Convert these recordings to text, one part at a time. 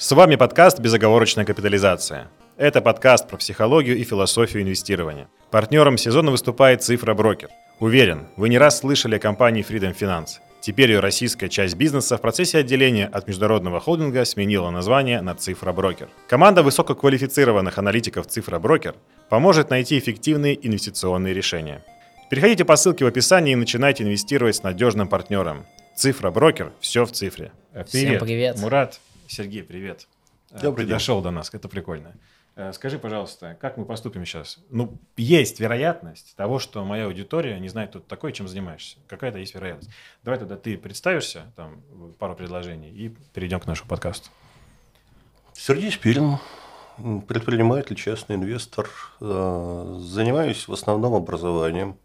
С вами подкаст «Безоговорочная капитализация». Это подкаст про психологию и философию инвестирования. Партнером сезона выступает «Цифра Брокер». Уверен, вы не раз слышали о компании Freedom Finance. Теперь ее российская часть бизнеса в процессе отделения от международного холдинга сменила название на «Цифра Брокер». Команда высококвалифицированных аналитиков «Цифра Брокер» поможет найти эффективные инвестиционные решения. Переходите по ссылке в описании и начинайте инвестировать с надежным партнером. «Цифра Брокер» – все в цифре. Привет. Всем привет. Мурат, Сергей, привет. Добрый Ты день. дошел до нас, это прикольно. Э, Скажи, пожалуйста, как мы поступим сейчас? Ну, есть вероятность того, что моя аудитория не знает, кто ты такой, чем занимаешься. Какая-то есть вероятность. Давай тогда ты представишься, там, пару предложений, и перейдем к нашему подкасту. Сергей Спирин, предприниматель, частный инвестор. Э, Занимаюсь в основном образованием.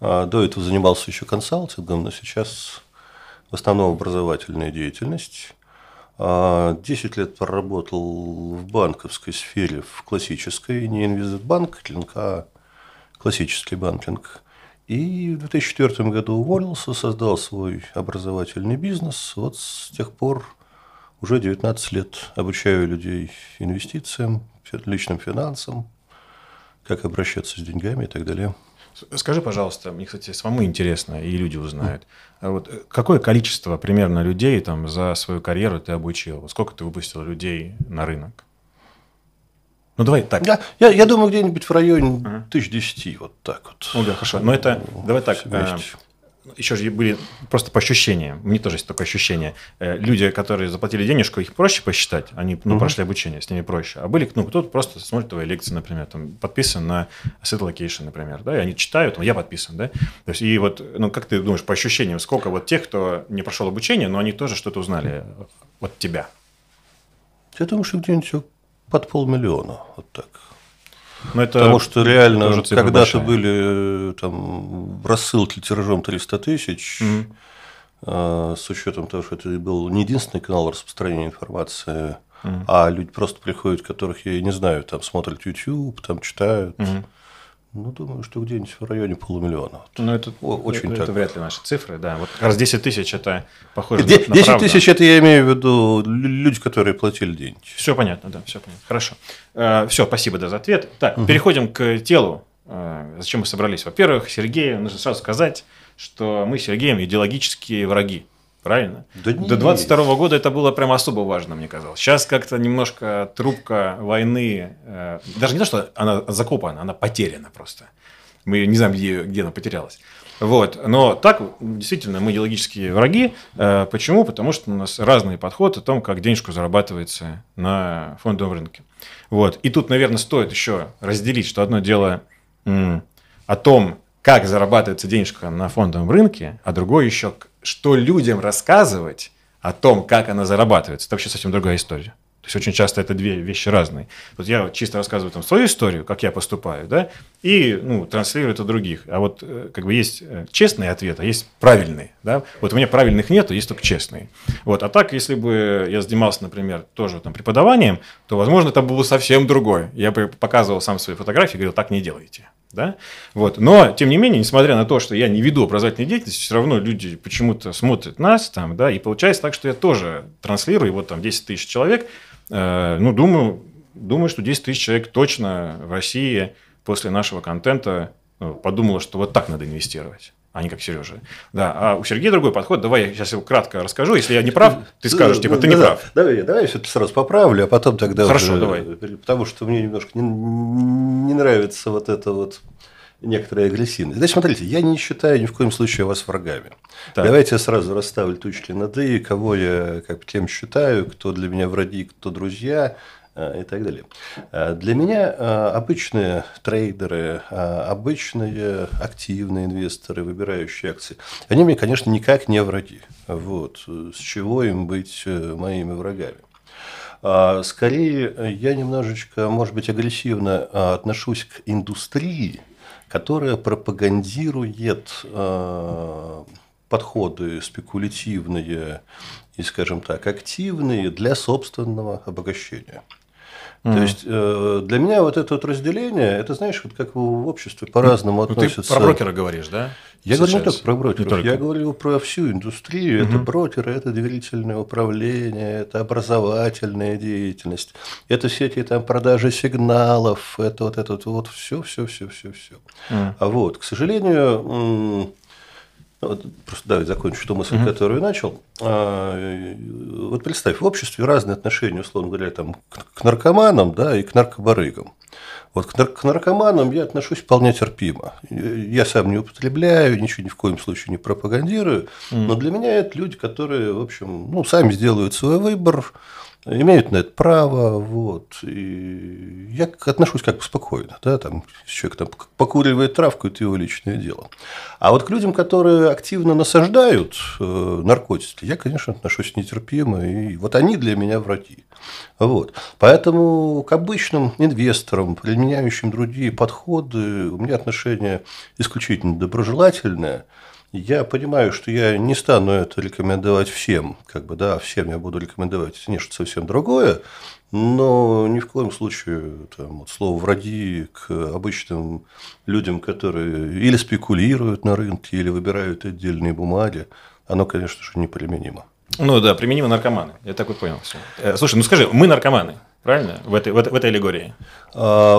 До этого занимался еще консалтингом, но сейчас в основном образовательная деятельность. А, 10 лет проработал в банковской сфере, в классической, не инвестбанк, а классический банкинг. И в 2004 году уволился, создал свой образовательный бизнес. Вот с тех пор уже 19 лет обучаю людей инвестициям, личным финансам, как обращаться с деньгами и так далее. Скажи, пожалуйста, мне, кстати, самому интересно, и люди узнают. А вот э, какое количество примерно людей там за свою карьеру ты обучил? Вот сколько ты выпустил людей на рынок? Ну, давай так. Я, я, я думаю, где-нибудь в районе тысяч десяти, вот так вот. Ну да, хорошо. Но это, давай так, вместе. Еще же были просто по ощущениям, мне тоже есть такое ощущение. Э, Люди, которые заплатили денежку, их проще посчитать, они ну, прошли обучение, с ними проще. А были, ну, кто-то просто смотрит твои лекции, например, там, подписан на Asset Allocation, например, да, и они читают, ну, я подписан, да. То есть, и вот, ну, как ты думаешь, по ощущениям, сколько вот тех, кто не прошел обучение, но они тоже что-то узнали от тебя? Я думаю, что где-нибудь под полмиллиона, вот так. Но это Потому что реально, когда-то были э, там рассылки тиражом 300 тысяч, э, с учетом того, что это был не единственный канал распространения информации, а люди просто приходят, которых я не знаю, там смотрят YouTube, там читают. Мгм. Ну, думаю, что где-нибудь в районе полумиллиона. Ну, это, очень это, так. вряд ли наши цифры, да. Вот как раз 10 тысяч это похоже Де- на, на 10 правду. тысяч это я имею в виду лю- люди, которые платили деньги. Все понятно, да, все понятно. Хорошо. все, спасибо да, за ответ. Так, переходим к телу. Э, зачем мы собрались? Во-первых, Сергею нужно сразу сказать, что мы с Сергеем идеологические враги. Правильно? Да До нет. 22 года это было прям особо важно, мне казалось. Сейчас как-то немножко трубка войны, э, даже не то, что она закопана, она потеряна просто. Мы не знаем, где, где она потерялась. Вот. Но так, действительно, мы идеологические враги. Э, Почему? Потому что у нас разный подход о том, как денежку зарабатывается на фондовом рынке. Вот. И тут, наверное, стоит еще разделить, что одно дело о том, как зарабатывается денежка на фондовом рынке, а другое еще, что людям рассказывать о том, как она зарабатывается. Это вообще совсем другая история. То есть очень часто это две вещи разные. Вот я чисто рассказываю там свою историю, как я поступаю, да, и ну, транслирую это других. А вот э, как бы есть э, честные ответы, а есть правильные, да. Вот у меня правильных нету, есть только честные. Вот. А так, если бы я занимался, например, тоже там преподаванием, то, возможно, это было совсем другое. Я бы показывал сам свои фотографии, говорил, так не делайте. Да? Вот. Но, тем не менее, несмотря на то, что я не веду образовательной деятельности, все равно люди почему-то смотрят нас там, да, и получается так, что я тоже транслирую, вот там 10 тысяч человек, э, ну, думаю, думаю, что 10 тысяч человек точно в России после нашего контента ну, подумало, что вот так надо инвестировать. А не как Сережа. Да, а у Сергея другой подход. Давай я сейчас его кратко расскажу. Если я не прав, ты скажешь, типа, ты не прав. Давай, давай все-таки сразу поправлю, а потом тогда Хорошо, уже- давай. Потому что мне немножко не, не нравится вот это вот некоторая агрессивность. Значит, смотрите, я не считаю ни в коем случае вас врагами. Так. Давайте я сразу расставлю точки над «и», кого я как кем считаю, кто для меня враги, кто друзья э, и так далее. Э, Для меня э, обычные трейдеры, э, обычные активные инвесторы, выбирающие акции, они мне, конечно, никак не враги. Вот. С чего им быть э, моими врагами? Скорее, э, я немножечко, может быть, агрессивно отношусь к индустрии, которая пропагандирует подходы спекулятивные и, скажем так, активные для собственного обогащения. То есть э, для меня вот это вот разделение, это знаешь, вот как в обществе по-разному Ну, ты относятся. про брокера говоришь, да? Я говорю не Сейчас. только про брокеров, только. я говорю про всю индустрию. Это брокеры, это доверительное управление, это образовательная деятельность, это все эти там продажи сигналов, это вот это вот, вот все, все, все, все, все. Мгм. А вот, к сожалению, просто давай закончу ту мысль, которую начал. А, э, Вот представь, в обществе разные отношения, условно говоря, там, к наркоманам да, и к наркобарыгам. Вот к, нар- к наркоманам я отношусь вполне терпимо. Я сам не употребляю, ничего ни в коем случае не пропагандирую. Но для меня это люди, которые, в общем, ну, сами сделают свой выбор, имеют на это право. Вот, и я отношусь как бы спокойно. Да, там, человек там покуривает травку, это его личное дело. А вот к людям, которые активно насаждают э, наркотики, я, конечно, отношусь нетерпимо. И вот они для меня враги. Вот. Поэтому к обычным инвесторам, применяющим другие подходы, у меня отношение исключительно доброжелательное. Я понимаю, что я не стану это рекомендовать всем, как бы, да, всем я буду рекомендовать нечто совсем другое, но ни в коем случае там, вот, слово «враги» к обычным людям, которые или спекулируют на рынке, или выбирают отдельные бумаги, оно, конечно же, неприменимо. Ну да, применимо наркоманы. Я так вот понял все. Слушай, ну скажи, мы наркоманы, правильно? В этой, в этой, в этой аллегории. А,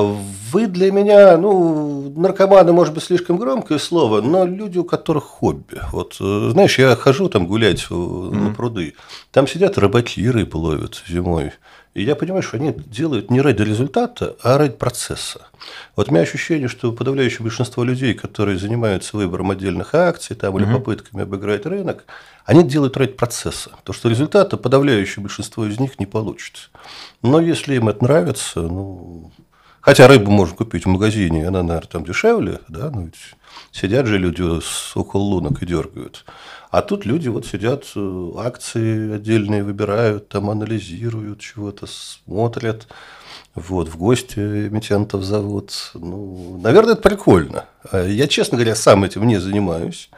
Вы для меня, ну, наркоманы, может быть, слишком громкое слово, но люди, у которых хобби. Вот, э, знаешь, я хожу там гулять на пруды, там сидят рыбаки, рыбу ловят зимой. И я понимаю, что они делают не ради результата, а ради процесса. Вот у меня ощущение, что подавляющее большинство людей, которые занимаются выбором отдельных акций там, или попытками обыграть рынок, они делают ради процесса. То, что результата подавляющее большинство из них не получится. Но если им это нравится, ну, Хотя рыбу можно купить в магазине, она, наверное, там дешевле, да, ну, ведь сидят же люди с около лунок и дергают. А тут люди вот сидят, э, акции отдельные выбирают, там анализируют чего-то, смотрят, вот, в гости эмитентов зовут. Ну, наверное, это прикольно. А Я, честно говоря, сам этим не занимаюсь.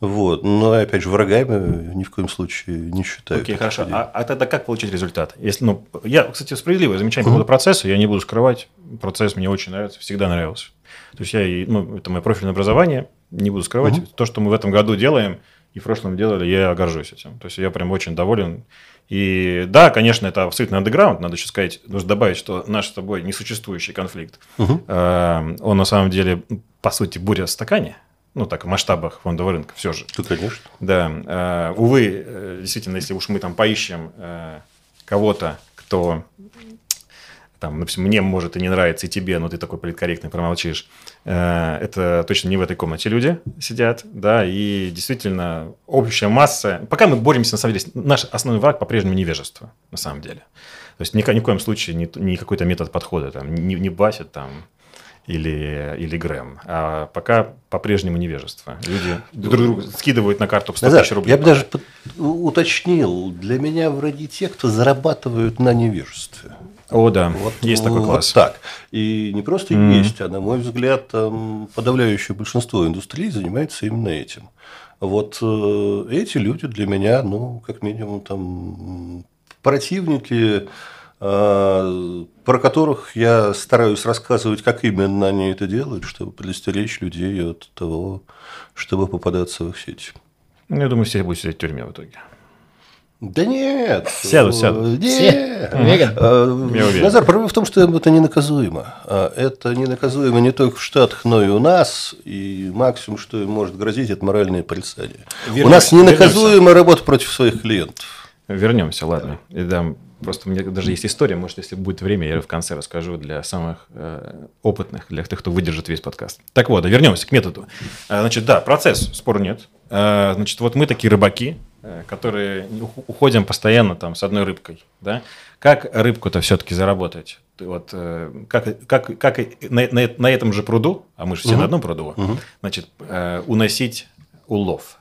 Вот, но, опять же, врагами ни в коем случае не считаю. Окей, хорошо. людей. А, а тогда как получить результат? Если, ну, я, кстати, справедливое замечание по поводу процесса, я не буду скрывать. Процесс мне очень нравится, всегда нравился. То есть я, ну, это мое профильное образование, не буду скрывать. То, что мы в этом году делаем, и в прошлом делали, я горжусь этим. То есть я прям очень доволен. И да, конечно, это абсолютно андеграунд, надо еще сказать, нужно добавить, что наш с тобой несуществующий конфликт, э, он на самом деле, по сути, буря в стакане, ну так, в масштабах фондового рынка все же. Ну, конечно. Да, э, увы, э, действительно, если уж мы там поищем э, кого-то, кто там, допустим, мне может и не нравится, и тебе, но ты такой политкорректный, промолчишь. Это точно не в этой комнате люди сидят, да, и действительно общая масса. Пока мы боремся, на самом деле, наш основной враг по-прежнему невежество, на самом деле. То есть ни, ни в коем случае не, не какой-то метод подхода, там, не, не Басит там, или, или Грэм. А пока по-прежнему невежество. Люди друг другу скидывают на карту по 100 Назар, тысяч рублей. я бы даже уточнил, для меня враги те, кто зарабатывают на невежестве. О, да, Вот, есть такой вот класс. так. И не просто Мгм. есть, а на мой взгляд, подавляющее большинство индустрии занимается именно этим. Вот э, эти люди для меня, ну, как минимум, там противники, про которых я стараюсь рассказывать, как именно они это делают, чтобы предостеречь людей от того, чтобы попадаться в их сети. Ну, Я думаю, все будут сидеть в тюрьме в итоге. Да нет. Нет. Все? Уверен? Э, Я уверен. Назар, проблема в том, что это ненаказуемо. А Это ненаказуемо не только в Штатах, но и у нас. И максимум, что им может грозить, это моральное порицание. у Вернемся, нас ненаказуема работа против своих клиентов. Вернемся, ладно. И да, просто у меня даже есть история, может, если будет время, я в конце расскажу для самых э, опытных, для тех, кто выдержит весь подкаст. Так вот, вернемся к методу. Э, Значит, да, процесс, спору нет. Э, Значит, вот мы такие рыбаки, э, которые ух- уходим постоянно там с одной рыбкой, да? Как рыбку-то все-таки заработать? Вот, как, как, как на, на- на этом же пруду, а мы же все на одном пруду, значит, э, уносить улов?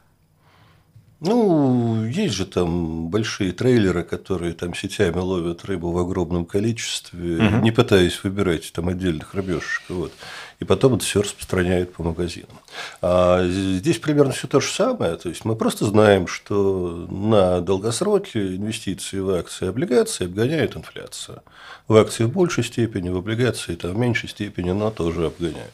Ну, есть же там большие трейлеры, которые там сетями ловят рыбу в огромном количестве, угу. не пытаясь выбирать там отдельных рыбешек. Вот. И потом это все распространяют по магазинам. А здесь примерно все то же самое. То есть мы просто знаем, что на долгосроке инвестиции в акции и облигации обгоняют инфляцию. В акции в большей степени, в облигации там, в меньшей степени, но тоже обгоняют.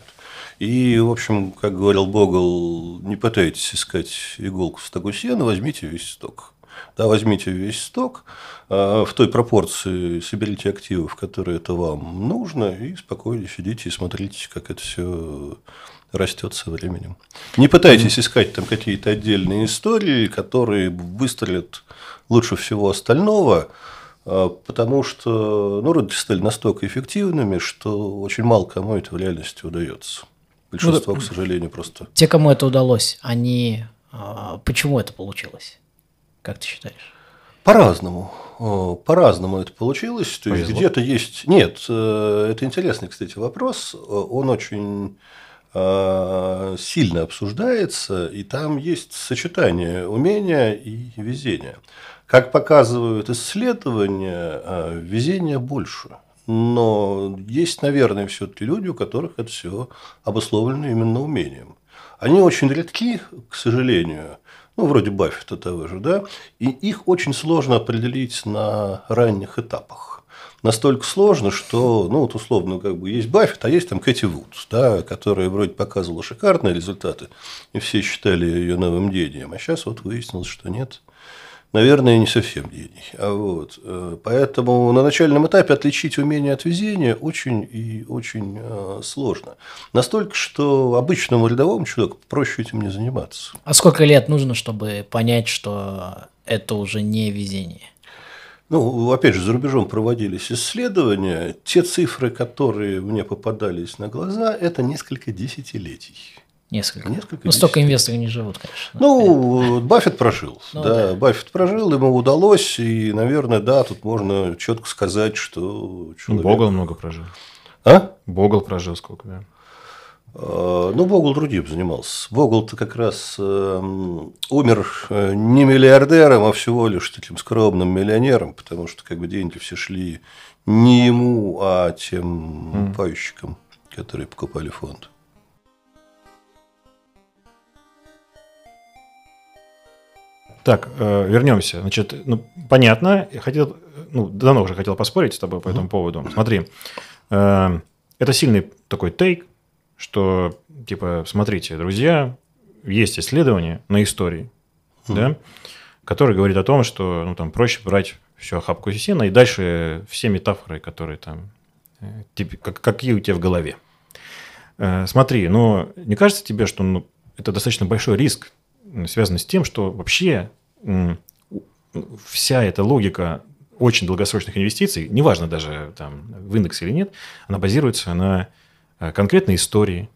И, в общем, как говорил Богл, не пытайтесь искать иголку в стогу сена, возьмите весь сток. Да, возьмите весь сток, а, в той пропорции соберите активов, которые это вам нужно, и спокойно сидите и смотрите, как это все растет со временем. Не пытайтесь искать там какие-то отдельные истории, которые выстрелят лучше всего остального, а, потому что ну, рынки стали настолько эффективными, что очень мало кому это в реальности удается. Большинство, ну, к сожалению, просто. Те, кому это удалось, они... А, почему это получилось? Как ты считаешь? По-разному. По-разному это получилось. То есть где-то есть. Нет, э, это интересный, кстати, вопрос. Он очень э, сильно обсуждается, и там есть сочетание умения и везения. Как показывают исследования, э, везения больше. Но есть, наверное, все-таки люди, у которых это все обусловлено именно умением. Они очень редки, к сожалению, ну, вроде Баффета того же, да, и их очень сложно определить на ранних этапах. Настолько сложно, что, ну, вот условно, как бы есть Баффет, а есть там Кэти Вуд, да, которая вроде показывала шикарные результаты, и все считали ее новым гением, а сейчас вот выяснилось, что нет – наверное, не совсем гений. А вот, э, поэтому на начальном этапе отличить умение от везения очень и очень э, сложно. Настолько, что обычному рядовому человеку проще этим не заниматься. А сколько лет нужно, чтобы понять, что это уже не везение? Ну, опять же, за рубежом проводились исследования. Те цифры, которые мне попадались на глаза, это несколько десятилетий. Несколько. Несколько ну, столько инвесторов не живут, конечно. Ну, Баффет прожил. Ну, да, да, Баффет прожил, ему удалось, и, наверное, да, тут можно четко сказать, что человек... Богл много прожил. А? Богл прожил сколько, да. А, ну, Богл другим занимался. Богл-то как раз э, умер э, не миллиардером, а всего лишь таким скромным миллионером, потому что как бы деньги все шли не ему, а тем mm. пайщикам, которые покупали фонд. Так, э, вернемся. Значит, ну, понятно, я хотел, ну, давно уже хотел поспорить с тобой по этому поводу. Смотри, э, это сильный такой тейк, что, типа, смотрите, друзья, есть исследования на истории, mm. да, которые говорят о том, что, ну, там, проще брать всю охапку сена и дальше все метафоры, которые там, типа, как, какие у тебя в голове. Э, смотри, ну, не кажется тебе, что ну, это достаточно большой риск связано с тем, что вообще вся эта логика очень долгосрочных инвестиций, неважно даже там, в индекс или нет, она базируется на э, конкретной истории.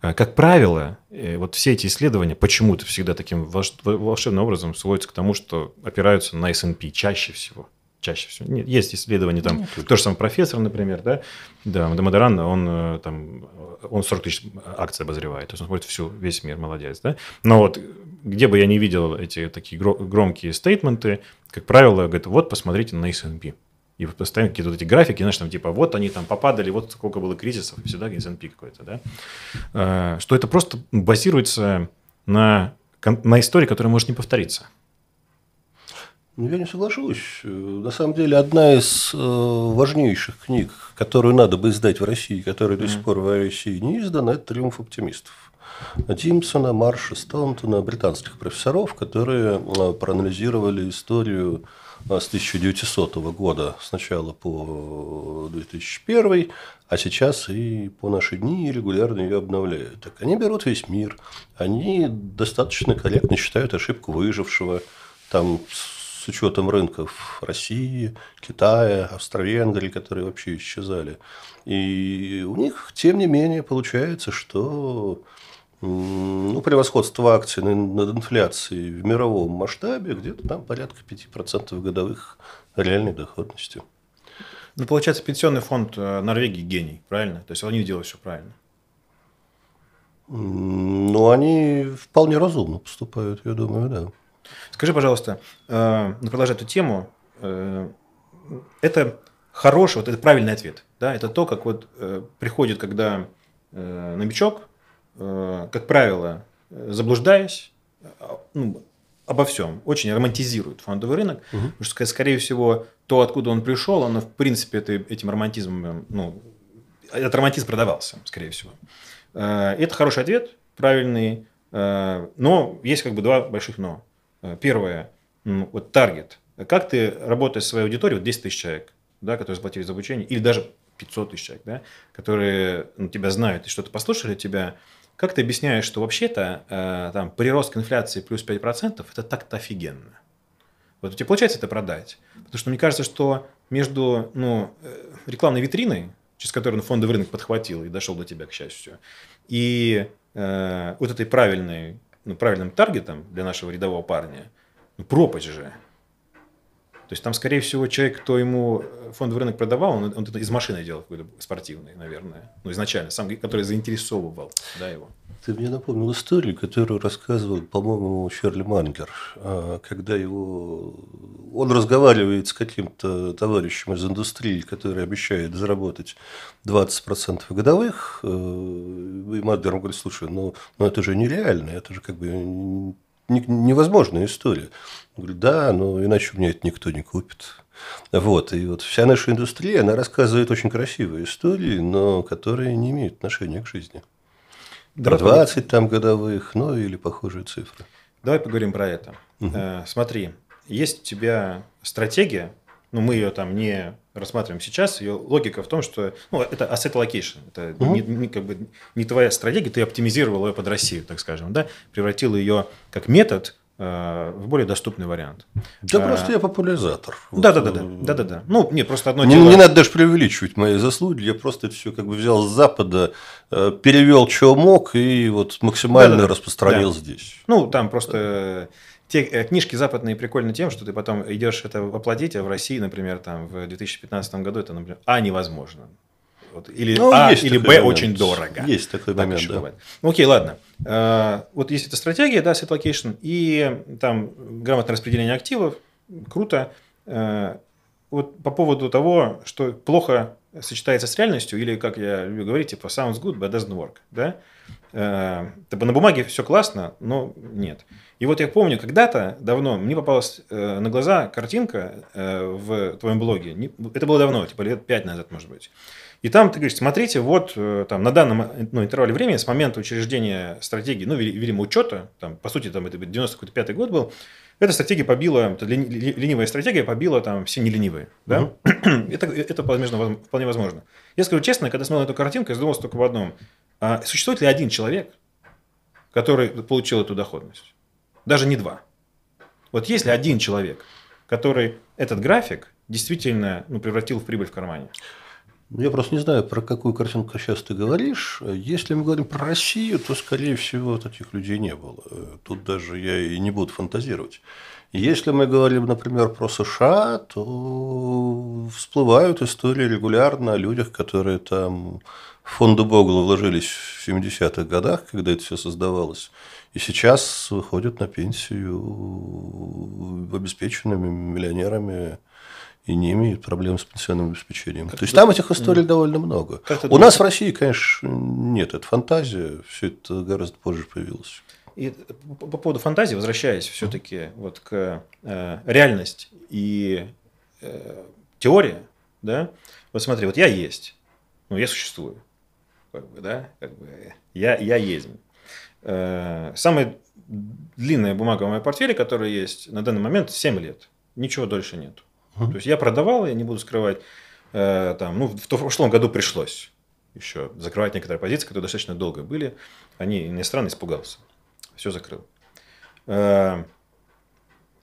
Э, как правило, э, вот все эти исследования почему-то всегда таким волшебным образом сводятся к тому, что опираются на S&P чаще всего чаще всего. Нет, есть исследования, там, ну, тот же самый профессор, например, да, да, Мадамадаран, он э, там, он 40 тысяч акций обозревает, то есть он смотрит всю, весь мир, молодец, да. Но вот где бы я не видел эти такие громкие стейтменты, как правило, говорят, вот посмотрите на S&P. И постоянно какие-то вот эти графики, знаешь, там типа вот они там попадали, вот сколько было кризисов, всегда S&P какой-то, да. Э, что это просто базируется на, на истории, которая может не повториться. Ну, я не соглашусь. На самом деле, одна из э, важнейших книг, которую надо бы издать в России, которая до сих пор в России не издана, это «Триумф оптимистов». Димсона, Марша, Стаунтона, британских профессоров, которые э, проанализировали историю э, с 1900 года сначала по 2001, а сейчас и по наши дни регулярно ее обновляют. Так они берут весь мир, они достаточно корректно считают ошибку выжившего, там с учетом рынков России, Китая, Австро-Венгрии, которые вообще исчезали. И у них, тем не менее, получается, что ну, превосходство акций над инфляцией в мировом масштабе где-то там порядка 5% годовых реальной доходности. Ну, получается, пенсионный фонд э, Норвегии гений, правильно? То есть они делают все правильно. Ну, они вполне разумно поступают, я думаю, да. Скажи, пожалуйста, э, ну, продолжая эту тему, э, это хороший, вот это правильный ответ. Да? Это то, как вот э, приходит, когда э, новичок, э, как правило, заблуждаясь, э, ну, обо всем, очень романтизирует фондовый рынок, угу. потому что, скорее всего, то, откуда он пришел, он, в принципе, это, этим романтизмом, ну, этот романтизм продавался, скорее всего. Э, это хороший ответ, правильный, э, но есть как бы два больших но. Э, первое, вот таргет. Как ты работаешь с своей аудиторией, вот 10 тысяч человек, да, которые заплатили за обучение, или даже 500 тысяч человек, да, которые ну, тебя знают и что-то послушали тебя, как ты объясняешь, что вообще-то э, там прирост к инфляции плюс 5% это так-то офигенно? Вот у тебя получается это продать. Потому что мне кажется, что между ну, рекламной витриной, через которую фондовый рынок подхватил и дошел до тебя, к счастью, и э, вот этой правильной, ну, правильным таргетом для нашего рядового парня, ну, пропасть же. То есть там, скорее всего, человек, кто ему фондовый рынок продавал, он, он это из машины делал какой-то спортивный, наверное. Ну, изначально, сам, который заинтересовывал да, его. Ты мне напомнил историю, которую рассказывал, по-моему, Шерли Манглер, а, когда его... он разговаривает с каким-то товарищем из индустрии, который обещает заработать 20% годовых, э, и Манглер говорит, слушай, ну, ну это же нереально, это же как бы невозможная история. Он говорит, да, но иначе у меня это никто не купит. Вот, и вот вся наша индустрия, она рассказывает очень красивые истории, но которые не имеют отношения к жизни. Про 20 там годовых, ну или похожие цифры. Давай поговорим про это. Угу. Э, смотри, есть у тебя стратегия, ну мы ее там не рассматриваем сейчас, ее логика в том, что ну, это asset allocation, это угу. не, не, как бы, не твоя стратегия, ты оптимизировал ее под Россию, так скажем, да, превратил ее как метод в более доступный вариант. Да а, просто я популяризатор. Да, да, да, да, да, да, да. Ну, нет, просто одно не, дело. Не надо даже преувеличивать мои заслуги. Я просто все как бы взял с Запада, э, перевел, что мог, и вот максимально да, да, распространил да. здесь. Ну, там просто те э, книжки западные прикольны тем, что ты потом идешь это воплотить, а в России, например, там в 2015 году это, например, а невозможно. Вот, или ну, А, или Б момент. очень дорого. Есть такой так момент, да. Бывает. Ну, окей, ладно. А, вот есть эта стратегия, да, set location, и там грамотное распределение активов, круто. А, вот по поводу того, что плохо сочетается с реальностью, или, как я люблю говорить, типа sounds good, but doesn't work, да? Типа на бумаге все классно, но нет. И вот я помню, когда-то давно мне попалась э, на глаза картинка э, в твоем блоге. Не, это было давно, типа лет пять назад, может быть. И там ты говоришь, смотрите, вот э, там, на данном ну, интервале времени, с момента учреждения стратегии, ну, видимо, учета, там, по сути, там, это 95-й год был, эта стратегия побила, эта ленивая стратегия побила там все неленивые. Да? Угу. это, это возможно, вполне возможно. Я скажу честно, когда смотрел эту картинку, я задумался только в одном. А существует ли один человек, который получил эту доходность? Даже не два. Вот есть ли один человек, который этот график действительно ну, превратил в прибыль в кармане? Я просто не знаю, про какую картинку сейчас ты говоришь. Если мы говорим про Россию, то, скорее всего, таких людей не было. Тут даже я и не буду фантазировать. Если мы говорим, например, про США, то всплывают истории регулярно о людях, которые там в фонду Богла вложились в 70-х годах, когда это все создавалось, и сейчас выходят на пенсию обеспеченными миллионерами и не имеют проблем с пенсионным обеспечением. Как То есть там этих историй mm. довольно много. У думаешь? нас в России, конечно, нет, это фантазия, все это гораздо позже появилось. И по, по поводу фантазии, возвращаясь все-таки вот к э, реальности и э, теории, да, вот смотри, вот я есть, ну я существую, как бы, да, как бы я я есть. Э, самая длинная бумага в моем портфеле, которая есть на данный момент, 7 лет. Ничего дольше нет. Uh-huh. То есть я продавал, я не буду скрывать. Э, там, ну, в прошлом году пришлось еще закрывать некоторые позиции, которые достаточно долго были. Они иностранно испугался. Все закрыл. Э,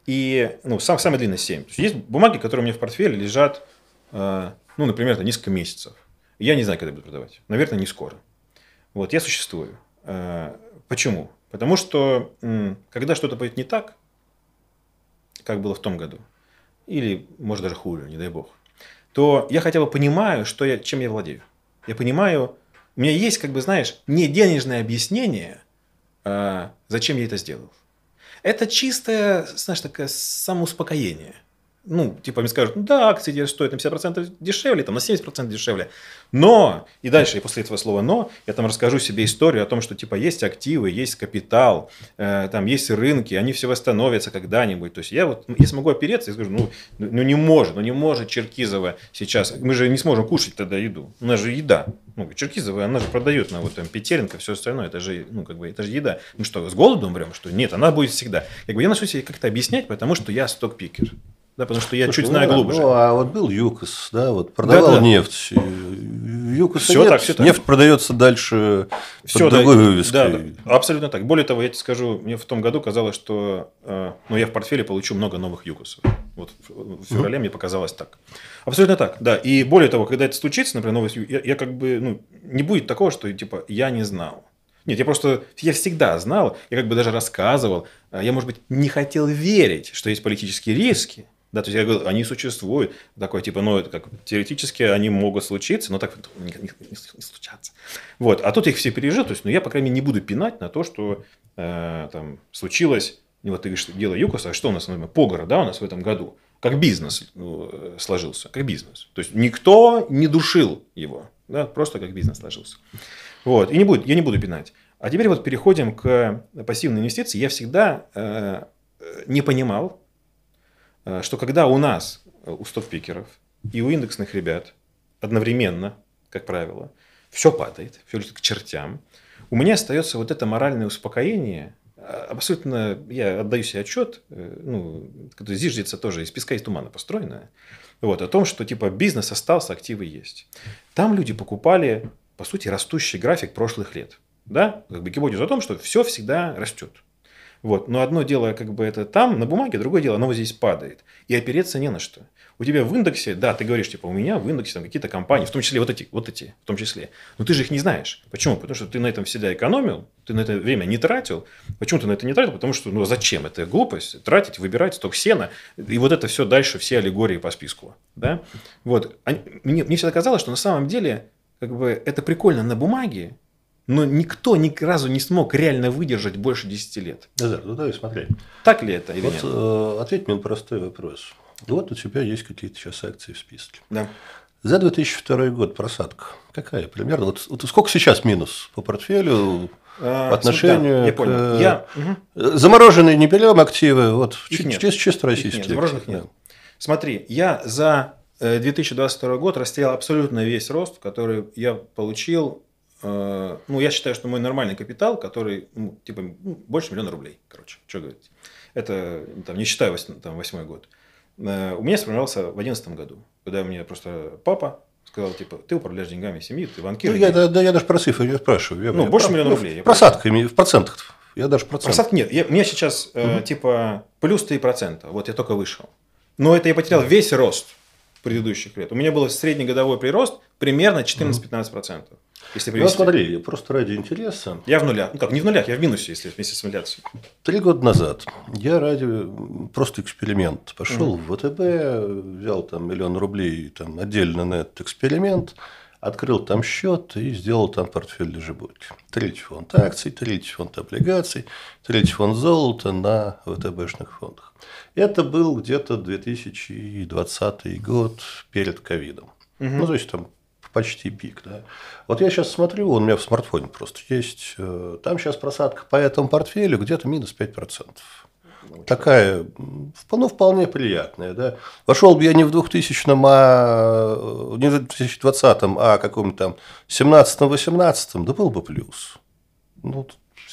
и ну, сам, самый длинный 7. То есть, есть бумаги, которые у меня в портфеле лежат, ну, например, это несколько месяцев. Я не знаю, когда буду продавать. Наверное, не скоро. Вот, я существую. Почему? Потому что когда что-то пойдет не так, как было в том году, или, может, даже хуже, не дай бог, то я хотя бы понимаю, что я, чем я владею. Я понимаю, у меня есть, как бы, знаешь, не денежное объяснение, а, зачем я это сделал. Это чистое, знаешь, такое самоуспокоение ну, типа, мне скажут, ну да, акции стоят на 50% дешевле, там, на 70% дешевле. Но, и дальше, и после этого слова «но», я там расскажу себе историю о том, что, типа, есть активы, есть капитал, э, там, есть рынки, они все восстановятся когда-нибудь. То есть, я вот, я смогу опереться и скажу, ну, ну, не может, ну, не может Черкизова сейчас, мы же не сможем кушать тогда еду, у нас же еда. Ну, Черкизова, она же продает на вот там Петеренко, все остальное, это же, ну, как бы, это же еда. Мы что, с голоду умрем, что? Нет, она будет всегда. Как бы я начну себе как-то объяснять, потому что я стокпикер. Да, потому что я Слушай, чуть ну, знаю глубже. Ну, а вот был ЮКОС, да, вот продавал да, да. нефть. ЮКОС все нет, так, все нефть так. продается дальше все, под другой да, вывеской. Да, да, абсолютно так. Более того, я тебе скажу, мне в том году казалось, что э, ну, я в портфеле получу много новых ЮКОСов. Вот в феврале mm. мне показалось так. Абсолютно так, да. И более того, когда это случится, например, новый я, я как бы, ну, не будет такого, что типа я не знал. Нет, я просто, я всегда знал, я как бы даже рассказывал, а я, может быть, не хотел верить, что есть политические риски, да, то есть я говорю, они существуют, такой типа, ну, это как теоретически они могут случиться, но так не, не, не случаться. Вот, а тут их все пережил, то есть, ну, я, по крайней мере, не буду пинать на то, что э, там случилось, ну, вот ты говоришь, дело ЮКОСа, а что у нас, например, Погора, да, у нас в этом году, как бизнес ну, сложился, как бизнес. То есть, никто не душил его, да, просто как бизнес сложился. Вот, и не будет, я не буду пинать. А теперь вот переходим к пассивной инвестиции. Я всегда э, не понимал, Э, что когда у нас, э, у стоп-пикеров и у индексных ребят одновременно, как правило, все падает, все летит к чертям, у меня остается вот это моральное успокоение, э, абсолютно, я отдаю себе отчет, ну, зиждется тоже из песка и тумана построенное, вот, о том, что типа бизнес остался, активы есть. Там люди покупали, по сути, растущий график прошлых лет. Да? Как бы гипотезу о том, что все всегда растет. Вот. Но одно дело, как бы это там, на бумаге, другое дело, оно вот здесь падает. И опереться не на что. У тебя в индексе, да, ты говоришь, типа, у меня в индексе там какие-то компании, в том числе вот эти, вот эти, в том числе. Но ты же их не знаешь. Почему? Потому что ты на этом всегда экономил, ты на это время не тратил. Почему ты на это не тратил? Потому что, ну, зачем? Это глупость. Тратить, выбирать сток сена. И вот это все дальше, все аллегории по списку. Да? Вот. Мне, мне всегда казалось, что на самом деле, как бы, это прикольно на бумаге, но никто ни разу не смог реально выдержать больше 10 лет. Да, ну давай смотри. Так ли это или вот, нет? Э, ответь мне на простой вопрос. Вот у тебя есть какие-то сейчас акции в списке. Да. За 2002 год просадка какая примерно? Вот, вот сколько сейчас минус по портфелю а, по отношению да, я к... Понял. Я... Угу. Замороженные не берем активы, вот Их нет. чисто, чисто российские. Нет, замороженных нет. Смотри, я за 2022 э, год растерял абсолютно весь рост, который я получил Э, ну, я считаю, что мой нормальный капитал, который, ну, типа, ну, больше миллиона рублей, короче, что говорить. Это, там, не считаю там, восьмой год. Э, у меня сформировался в одиннадцатом году, когда мне просто папа сказал, типа, ты управляешь деньгами семьи, ты банкир. Ну, я, да, да, я даже про цифры не спрашиваю. Я, ну, я, больше про, миллиона ну, рублей. Просадками, в процентах. Я даже процент. Просадки нет. Я, у меня сейчас, угу. э, типа, плюс 3%. Вот я только вышел. Но это я потерял весь рост предыдущих лет. У меня был среднегодовой прирост примерно 14-15%. Если привести. Ну, смотри, просто ради интереса. Я в нулях. Ну как, не в нулях, я в минусе, если вместе с инфляцией. Три года назад я ради просто эксперимент пошел mm. в ВТБ, взял там миллион рублей там, отдельно на этот эксперимент, открыл там счет и сделал там портфель лежебоки. Третий фонд акций, третий фонд облигаций, третий фонд золота на ВТБшных фондах. Это был где-то 2020 год перед ковидом. Угу. Ну, то есть там почти пик. Да. Вот я сейчас смотрю, он у меня в смартфоне просто есть. Э, там сейчас просадка по этому портфелю где-то минус 5%. Ну, Такая, ну, вполне приятная. Да. Вошел бы я не в 2000 а не в 2020, а каком-то там 17-18, да был бы плюс. Ну,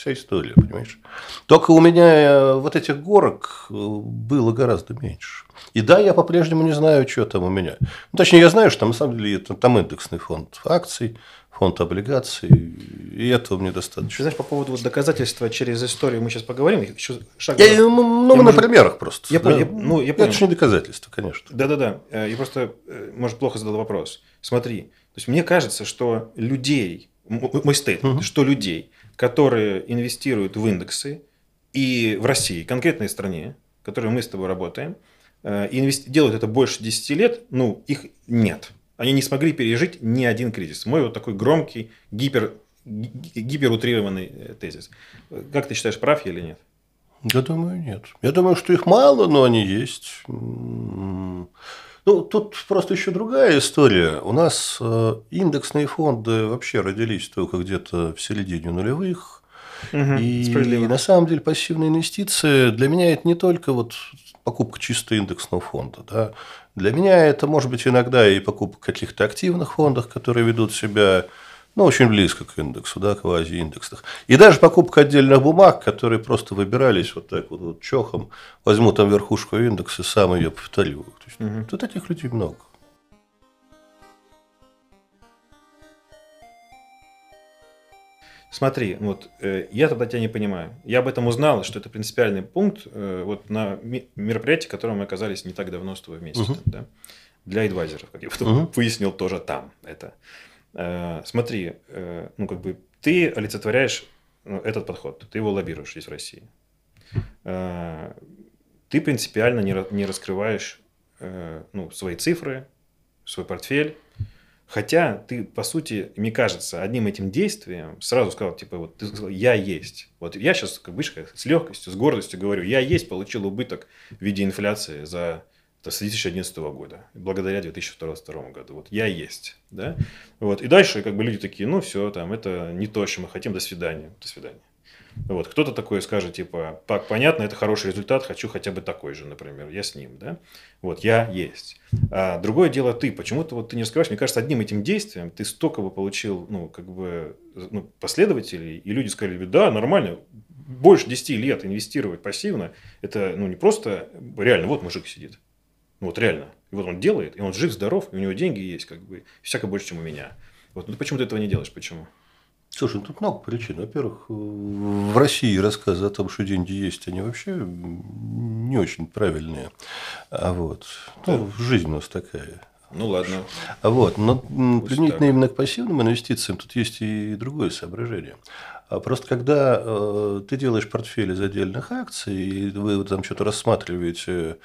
вся история, понимаешь? Только у меня э, вот этих горок э, было гораздо меньше. И да, я по-прежнему не знаю, что там у меня. Ну, точнее, я знаю, что там, на самом деле там индексный фонд акций, фонд облигаций, и этого мне достаточно. Ты знаешь, по поводу вот доказательства через историю мы сейчас поговорим. Еще шаг я, ну, ну я, на может... примерах просто. Я, да? я, ну, я понял. Это же не доказательство, конечно. Да-да-да. Э, я просто, может, плохо задал вопрос. Смотри, то есть мне кажется, что людей, мой стейт, угу. что людей, которые инвестируют в индексы и в России, конкретной стране, в которой мы с тобой работаем, Э, и делают это больше 10 лет, ну, их нет. Они не смогли пережить ни один кризис. Мой вот такой громкий, гипер, гиперутрированный э, тезис. Как ты считаешь, прав я или нет? Я думаю, нет. Я думаю, что их мало, но они есть. Ну, тут просто еще другая история. У нас э, индексные фонды вообще родились только где-то в середине нулевых. Угу, и на самом деле пассивные инвестиции для меня это не только вот покупка чисто индексного фонда. Да. Для меня это может быть иногда и покупка каких-то активных фондов, которые ведут себя ну, очень близко к индексу, да, квазииндексных. И даже покупка отдельных бумаг, которые просто выбирались вот так вот, вот чохом, возьму там верхушку индекса, сам ее повторю. То есть, угу. Тут этих людей много. Смотри, вот э, я тогда тебя не понимаю. Я об этом узнал, что это принципиальный пункт э, вот на ми- мероприятии, котором мы оказались не так давно с тобой вместе. Угу. Да? Для адвайзеров, как я потом угу. пояснил тоже там это. Э, смотри, э, ну как бы ты олицетворяешь ну, этот подход, ты его лоббируешь здесь в России. Э, ты принципиально не, раскрываешь ну, свои цифры, свой портфель, Хотя ты, по сути, мне кажется, одним этим действием сразу сказал, типа, вот ты сказал, я есть. Вот я сейчас, как бы, с легкостью, с гордостью говорю, я есть, получил убыток в виде инфляции за с 2011 года, благодаря 2022 году. Вот я есть, да? Вот. И дальше как бы люди такие, ну все, там, это не то, что мы хотим, до свидания, до свидания. Вот. Кто-то такой скажет, типа, так, понятно, это хороший результат, хочу хотя бы такой же, например, я с ним, да? Вот, я есть. А другое дело ты, почему-то вот ты не раскрываешь, мне кажется, одним этим действием ты столько бы получил, ну, как бы, ну, последователей, и люди сказали да, нормально, больше 10 лет инвестировать пассивно, это, ну, не просто, реально, вот мужик сидит, вот реально. И вот он делает, и он жив, здоров, и у него деньги есть, как бы, всяко больше, чем у меня. Вот, ну почему ты этого не делаешь? Почему? Слушай, ну, тут много причин. Во-первых, в России рассказы о том, что деньги есть, они вообще не очень правильные. А вот. Ну, жизнь у нас такая. Ну ладно. А вот, но применительно именно к пассивным инвестициям тут есть и другое соображение. А просто когда э, ты делаешь портфель из отдельных акций, и вы там что-то рассматриваете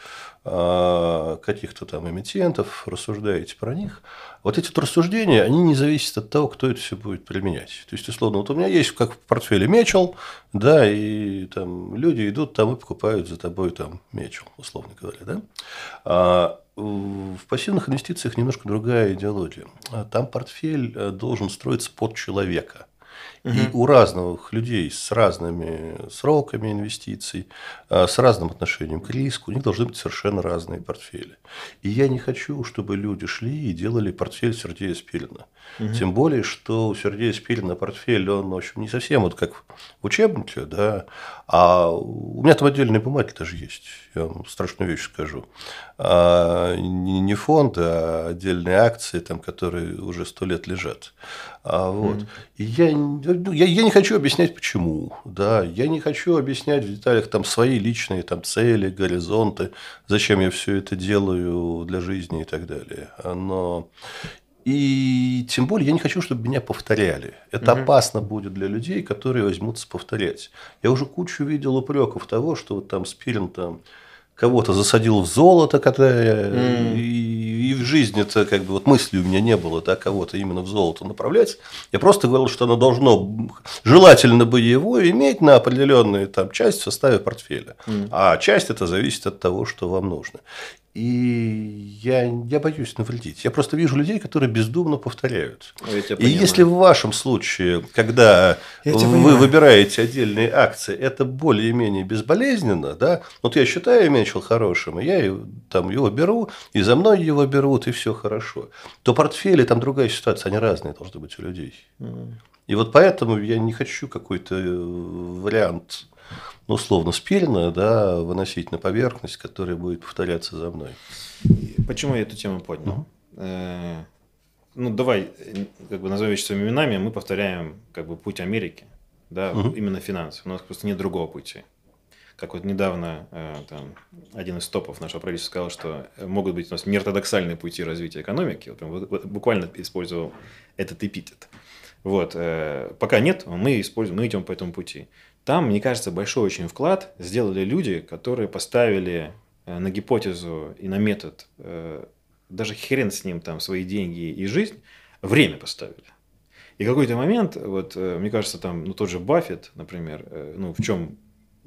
э, каких-то там эмитентов, рассуждаете про них, вот эти вот рассуждения, они не зависят от того, кто это все будет применять. То есть, условно, вот у меня есть как в портфеле мечел, да, и там люди идут там и покупают за тобой там мечел, условно говоря, да. А в пассивных инвестициях немножко другая идеология. Там портфель э, должен строиться под человека – Угу. И у разных людей с разными сроками инвестиций, а, с разным отношением к риску, у них должны быть совершенно разные портфели. И я не хочу, чтобы люди шли и делали портфель Сергея Спилина. Угу. Тем более, что у Сергея Спилина портфель, он, в общем, не совсем вот как в учебнике, да, а у меня там отдельные бумаги даже есть, я вам страшную вещь скажу. А, не фонд, а отдельные акции, там, которые уже сто лет лежат. А, вот. Mm-hmm. И я, я, я не хочу объяснять, почему. Да? Я не хочу объяснять в деталях там, свои личные там, цели, горизонты, зачем я все это делаю для жизни и так далее. Но и тем более я не хочу, чтобы меня повторяли. Это угу. опасно будет для людей, которые возьмутся повторять. Я уже кучу видел упреков того, что вот там Спирин там кого-то засадил в золото, когда mm. и, и в жизни это как бы вот мысли у меня не было, да, кого-то именно в золото направлять. Я просто говорил, что оно должно, желательно бы его иметь на определенную там часть в составе портфеля. Mm. А часть это зависит от того, что вам нужно. И я, я боюсь навредить. Я просто вижу людей, которые бездумно повторяют. И если в вашем случае, когда я вы выбираете отдельные акции, это более-менее безболезненно, да, вот я считаю Менчел хорошим, и я там его беру, и за мной его берут, и все хорошо, то портфели там другая ситуация, они разные должны быть у людей. Mm. И вот поэтому я не хочу какой-то э, вариант ну, условно спильно, да, выносить на поверхность, которая будет повторяться за мной. Почему я эту тему поднял? Угу. Ну, давай, как бы назовем вещи своими именами, мы повторяем как бы путь Америки, да, угу. именно финансов. У нас просто нет другого пути. Как вот недавно э, там, один из топов нашего правительства сказал, что могут быть у нас неортодоксальные пути развития экономики. Вот, буквально использовал этот эпитет. Вот, э, пока нет, мы используем, мы идем по этому пути. Там, мне кажется, большой очень вклад сделали люди, которые поставили э, на гипотезу и на метод, э, даже хрен с ним там свои деньги и жизнь, время поставили. И какой-то момент, вот, э, мне кажется, там, ну, тот же Баффет, например, ну, в чем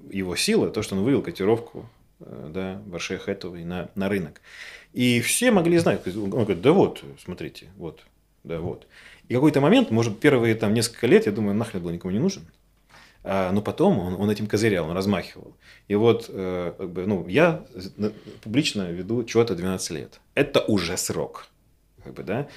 его сила, то, что он вывел котировку да, Барше Хэтовой на, на рынок. И все могли знать. Он говорит, да вот, смотрите, вот, да вот. И какой-то момент, может, первые там несколько лет, я думаю, нахрен был никому не нужен. А, но потом он, он этим козырял, он размахивал. И вот э, как бы, ну, я публично веду чего-то 12 лет. Это уже срок. Как бы, да?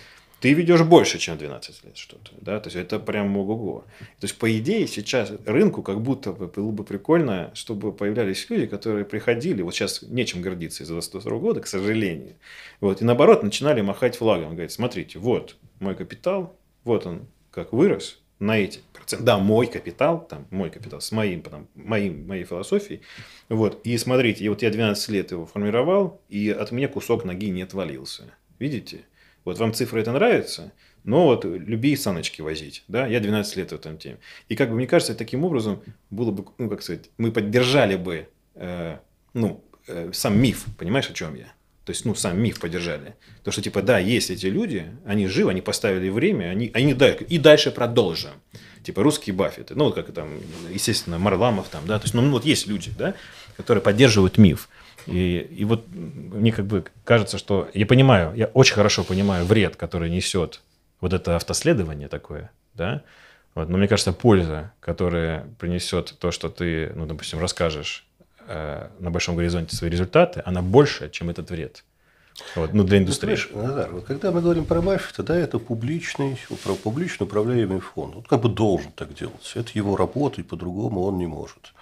Ты ведешь больше, чем 12 лет что-то. Да? То есть это прям ого-го. То есть, по идее, сейчас рынку как будто бы было бы прикольно, чтобы появлялись люди, которые приходили, вот сейчас нечем гордиться из-за 22 года, к сожалению. Вот, и наоборот, начинали махать флагом. Говорить, смотрите, вот мой капитал, вот он как вырос, на эти проценты. Да, мой капитал, там, мой капитал с моим, там, моим, моей философией. Вот. И смотрите, и вот я 12 лет его формировал, и от меня кусок ноги не отвалился. Видите? Вот вам цифра это нравится, но вот люби саночки возить. Да? Я 12 лет в этом теме. И как бы мне кажется, таким образом было бы, ну, как сказать, мы поддержали бы э, ну, э, сам миф, понимаешь, о чем я? То есть, ну, сам миф поддержали. То, что, типа, да, есть эти люди, они живы, они поставили время, они, они и дальше продолжим. Типа, русские Баффеты, ну, как там, естественно, Марламов там, да, то есть, ну, вот есть люди, да, которые поддерживают миф. И, и вот мне как бы кажется, что я понимаю, я очень хорошо понимаю вред, который несет вот это автоследование такое, да, вот, но мне кажется, польза, которая принесет то, что ты, ну, допустим, расскажешь Э, на большом горизонте свои результаты, она больше, чем этот вред. Вот, ну, для ну, индустрии. Ну, Назар, вот когда мы говорим про Баффета, да, это публичный, публично управляемый фонд. Он как бы должен так делать. Это его работа, и по-другому он не может.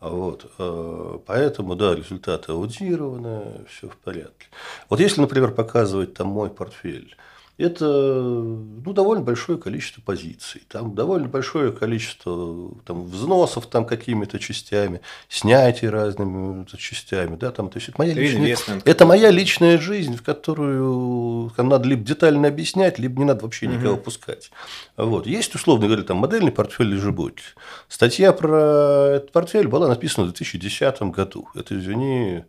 А вот. Э, поэтому, да, результаты аудированы, все в порядке. Вот если, например, показывать там мой портфель, это ну, довольно большое количество позиций, там довольно большое количество там, взносов там, какими-то частями, снятий разными частями. Да, там, то есть это, моя личная, это моя личная жизнь, в которую там, надо либо детально объяснять, либо не надо вообще никого угу. пускать. Вот. Есть, условно говоря, там, модельный портфель лежебокий. Статья про этот портфель была написана в 2010 году. Это, извини,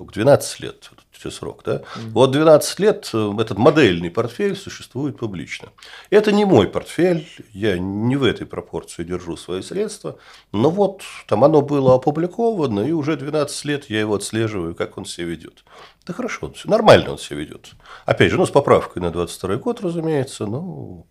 сколько, 12 лет все срок, да? Mm-hmm. Вот 12 лет э, этот модельный портфель существует публично. Это не мой портфель, я не в этой пропорции держу свои средства, но вот там оно было опубликовано, и уже 12 лет я его отслеживаю, как он себя ведет. Да хорошо, он все, нормально он себя ведет. Опять же, ну, с поправкой на 22 год, разумеется, ну...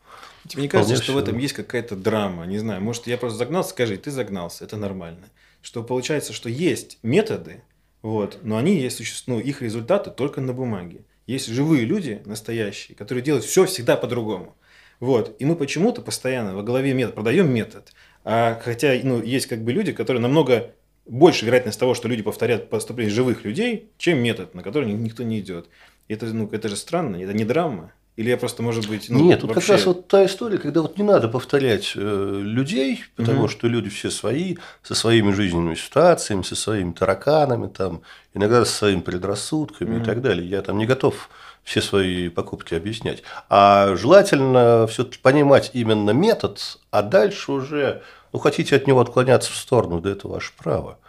Тебе не кажется, что в этом есть какая-то драма? Не знаю, может, я просто загнался, скажи, ты загнался, это нормально. Что получается, что есть методы, вот. Но они есть, ну, их результаты только на бумаге. Есть живые люди, настоящие, которые делают все всегда по-другому. Вот. И мы почему-то постоянно во голове метод, продаем метод. А хотя ну, есть как бы люди, которые намного больше вероятность того, что люди повторят поступление живых людей, чем метод, на который никто не идет. Это, ну, это же странно, это не драма. Или я просто, может быть, ну, Нет, тут вообще... как раз вот та история, когда вот не надо повторять э, людей, потому угу. что люди все свои, со своими жизненными ситуациями, со своими тараканами, там, иногда со своими предрассудками угу. и так далее. Я там не готов все свои покупки объяснять. А желательно все-таки понимать именно метод, а дальше уже, ну, хотите от него отклоняться в сторону, да это ваше право.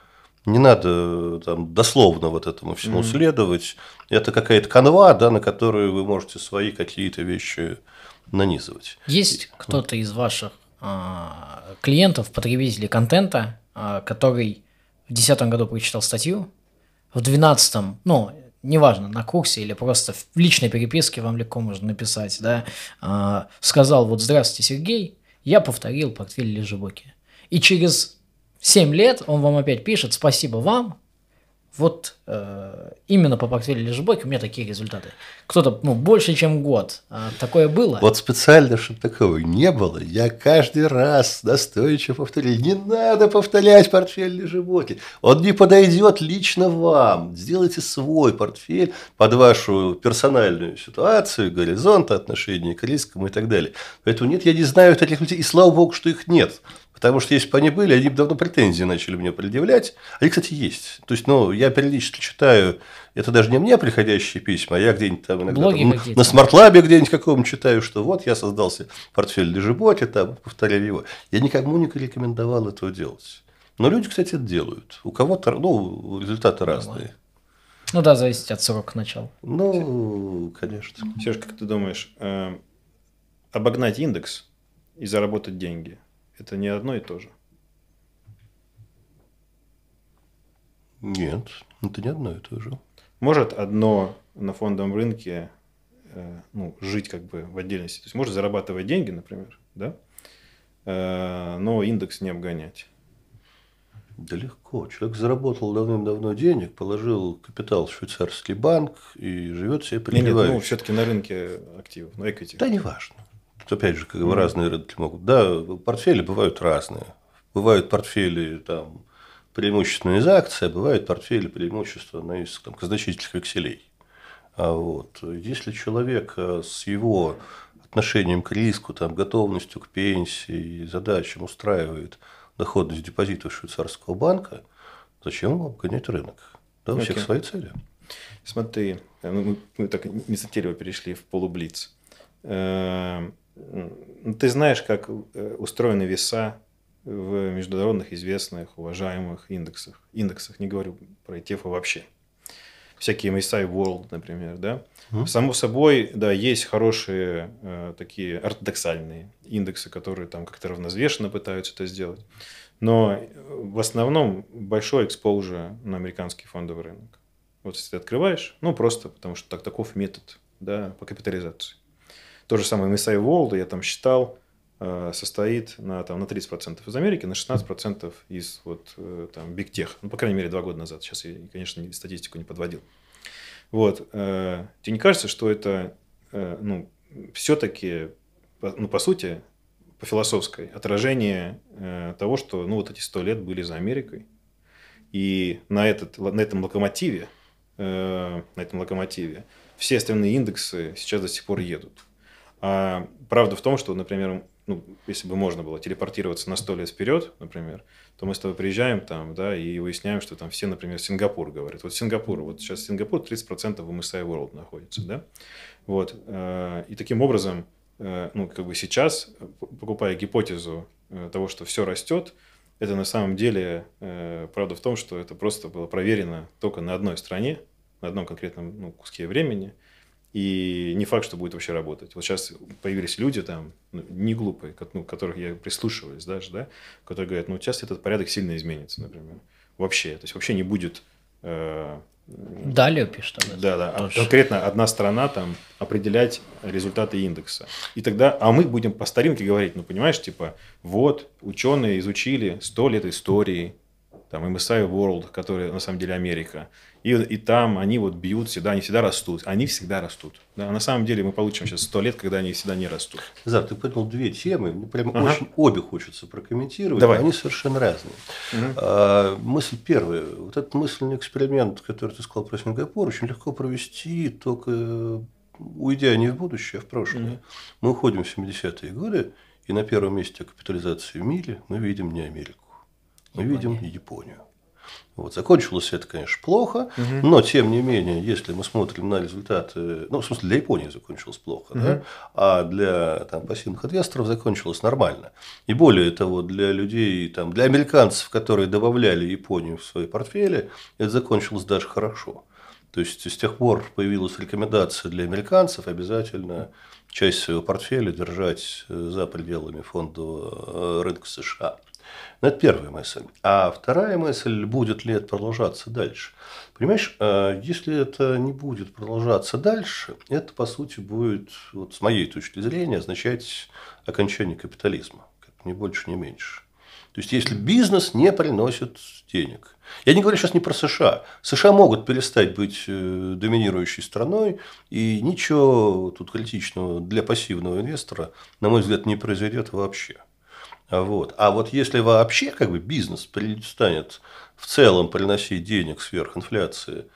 Не надо там, дословно вот этому всему mm-hmm. следовать. Это какая-то канва, да, на которую вы можете свои какие-то вещи нанизывать. Есть кто-то из ваших а, клиентов, потребителей контента, а, который в 2010 году прочитал статью, в 2012, ну, неважно, на курсе или просто в личной переписке вам легко можно написать, да, а, сказал, вот, здравствуйте, Сергей, я повторил портфель Лежебоки. И через 7 лет он вам опять пишет, спасибо вам, вот э, именно по портфелю Лежбоки у меня такие результаты. Кто-то, ну, больше, чем год. А такое было. Вот специально, чтобы такого не было, я каждый раз настойчиво повторяю, не надо повторять портфель Лежбоки. Он не подойдет лично вам. Сделайте свой портфель под вашу персональную ситуацию, горизонт, отношения к рискам и так далее. Поэтому нет, я не знаю таких людей, и слава богу, что их нет. Потому что если бы они были, они бы давно претензии начали мне предъявлять. Они, кстати, есть. То есть, ну, я периодически читаю, это даже не мне приходящие письма, а я где-нибудь там иногда там, на смартлабе где-нибудь каком читаю, что вот я создался портфель Лежеботи, там, повторяю его. Я никому не рекомендовал этого делать. Но люди, кстати, это делают. У кого-то, ну, результаты разные. Ну да, зависит от срока начала. Ну, конечно. Сереж, как ты думаешь, э, обогнать индекс и заработать деньги – это не одно и то же. Нет, это не одно и то же. Может одно на фондовом рынке э, ну, жить как бы в отдельности. То есть может зарабатывать деньги, например, да? Э, но индекс не обгонять. Да легко. Человек заработал давным-давно денег, положил капитал в швейцарский банк и живет себе Нет, нет, припеваючи. ну, все-таки на рынке активов, на equity. Да, неважно. Опять же, как бы разные рынки могут. Да, портфели бывают разные. Бывают портфели там преимущественно из акций, а бывают портфели преимущественно из там, казначительных векселей. А вот если человек э, с его отношением к риску, там, готовностью к пенсии и задачам устраивает доходность депозитов швейцарского банка, зачем ему обгонять рынок? Да, у всех Окей. свои цели. Смотри, э, ну, мы, мы так инициативу перешли в полублиц. М, Ты знаешь, как э, устроены веса в международных известных, уважаемых индексах. Индексах, не говорю про ETF вообще. Всякие MSCI World, например, да. Мгм. Само собой, да, есть хорошие э, такие ортодоксальные индексы, которые там как-то равнозвешенно пытаются это сделать. Но э, в основном большой экспоужер на американский фондовый рынок. Вот если ты открываешь, ну просто потому что так, таков метод да, по капитализации. То же самое MSCI World, я там считал, э, состоит на, там, на 30% из Америки, на 16% из вот, э, там, Big Tech. Ну, по крайней мере, два года назад. Сейчас я, конечно, не- статистику не подводил. Вот. э, Тебе не кажется, что это ну, все-таки, ну, по сути, по философской, отражение того, что ну, вот эти сто лет были за Америкой. И на, этот, на этом локомотиве, на этом локомотиве все остальные индексы сейчас до сих пор едут. А правда в том, что, например, ну, если бы можно было телепортироваться на сто лет вперед, например, то мы с тобой приезжаем там, да, и выясняем, что там все, например, Сингапур говорят. Вот Сингапур, вот сейчас Сингапур 30% в MSCI World находится, да. Вот. э, И таким образом, э, ну, как бы сейчас, покупая гипотезу э, того, что все растет, это на самом деле правда в том, что это просто было проверено только на одной стране, на одном конкретном ну, куске времени. И не факт, что будет вообще работать. Вот сейчас появились люди там, ну, не глупые, ну, которых я прислушиваюсь даже, да, которые говорят, ну, сейчас этот порядок сильно изменится, например. Вообще. То есть, вообще не будет... э, Далее пишет об этом. да, да. а Тоже. Конкретно одна страна там определять результаты индекса. И тогда, а мы будем по старинке говорить, ну, понимаешь, типа, вот, ученые изучили 100 лет истории, там, MSI World, который на самом деле Америка. И, и там они вот бьют всегда, они всегда растут. Они всегда растут. Да, на самом деле мы получим сейчас 100 лет, когда они всегда не растут. Зар, ты поднял две темы, мне прямо Ага. очень обе хочется прокомментировать, Давай. они совершенно разные. Мгм. А, мысль первая. Вот этот мысленный эксперимент, который ты сказал про Сингапур, очень легко провести, только уйдя не в будущее, а в прошлое. Мгм. Мы уходим в 70-е годы, и на первом месте капитализации в мире мы видим не Америку, мы Япония. видим Японию. Вот. Закончилось это, конечно, плохо, но, тем не менее, если мы смотрим на результаты, ну, в смысле, для Японии закончилось плохо, да, а для там, пассивных инвесторов закончилось нормально. И более того, для людей, там, для американцев, которые добавляли Японию в свои портфели, это закончилось даже хорошо. То есть, с тех пор появилась рекомендация для американцев обязательно часть своего портфеля держать э, за пределами фондового э, рынка США. Ну, это первая мысль. А вторая мысль, будет ли это продолжаться дальше. Понимаешь, э, если это не будет продолжаться дальше, это, по сути, будет, вот с моей точки зрения, означать окончание капитализма. Как ни больше, ни меньше. То есть, если бизнес не приносит денег. Я не говорю сейчас не про США. США могут перестать быть э, доминирующей страной, и ничего тут критичного для пассивного инвестора, на мой взгляд, не произойдет вообще. А вот, а вот если вообще как бы бизнес перестанет в целом приносить денег сверх инфляции,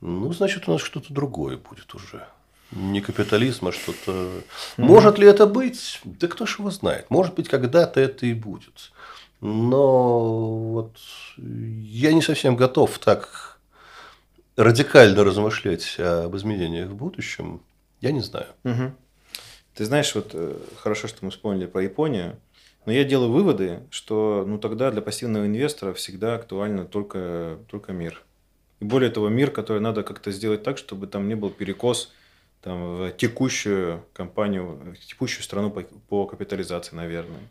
ну, значит, у нас что-то другое будет уже. Не капитализм, а что-то... Может ли это быть? Да кто ж его знает. Может быть, когда-то это и будет. Но вот я не совсем готов так радикально размышлять об изменениях в будущем. Я не знаю. Мгм. Ты знаешь, вот э, хорошо, что мы вспомнили про Японию, но я делаю выводы, что ну тогда для пассивного инвестора всегда актуально только, только мир. И более того, мир, который надо как-то сделать так, чтобы там не был перекос там, в текущую компанию, в текущую страну по, по капитализации, наверное.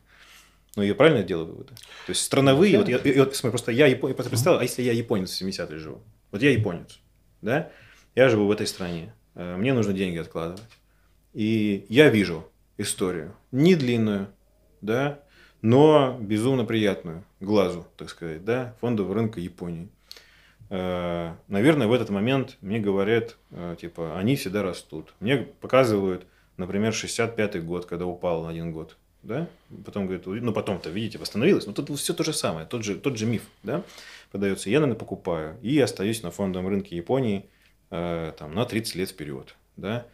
Ну, я правильно делаю выводы? То есть, страновые, вот, я, вот смотри, просто я японец, просто представил, а если я японец в 70-е живу? Вот я японец, да? Я живу в этой стране, э, мне нужно деньги откладывать. И я вижу историю, не длинную, да, но безумно приятную глазу, так сказать, да, фондового рынка Японии. Э, наверное, в этот момент мне говорят, э, типа, они всегда растут. Мне показывают, например, 65-й год, когда упал на один год, да, потом говорят, ну потом-то, видите, восстановилось, но тут все то же самое, тот же, тот же миф, да, продается. Я, наверное, покупаю и остаюсь на фондовом рынке Японии э, там, на 30 лет вперед, да,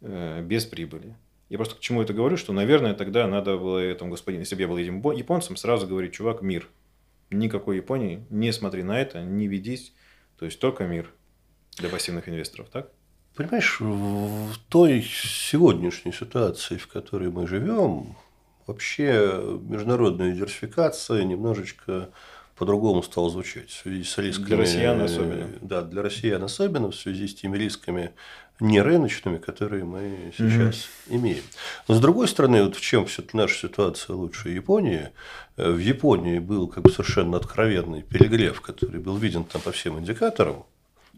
без прибыли. Я просто к чему это говорю, что, наверное, тогда надо было этому господину, если бы я был этим японцем, сразу говорить, чувак, мир. Никакой Японии, не смотри на это, не ведись. То есть только мир для пассивных инвесторов, так? Понимаешь, в той сегодняшней ситуации, в которой мы живем, вообще международная диверсификация немножечко по-другому стала звучать в связи с рисками. Для россиян особенно. Да, для россиян особенно в связи с теми рисками нерыночными, которые мы сейчас mm-hmm. имеем. Но с другой стороны, вот в чем все-таки наша ситуация лучше Японии? Э, в Японии был как бы совершенно откровенный перегрев, который был виден там по всем индикаторам,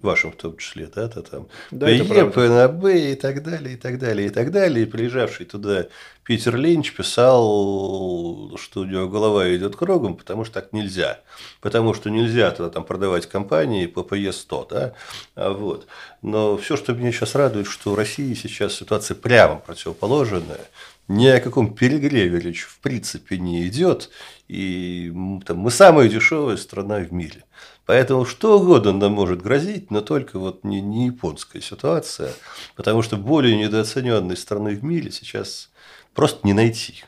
вашим в том числе, да, то там да, ПЕ, ПНБ и так далее, и так далее, и так далее. И приезжавший туда Питер Линч писал, что у него голова идет кругом, потому что так нельзя. Потому что нельзя тогда там продавать компании по ПЕ-100, да, а вот. Но все, что меня сейчас радует, что в России сейчас ситуация прямо противоположная, ни о каком перегреве речь в принципе не идет, и там, мы самая дешевая страна в мире. Поэтому что угодно нам может грозить, но только вот не, не японская ситуация, потому что более недооцененной страны в мире сейчас просто не найти.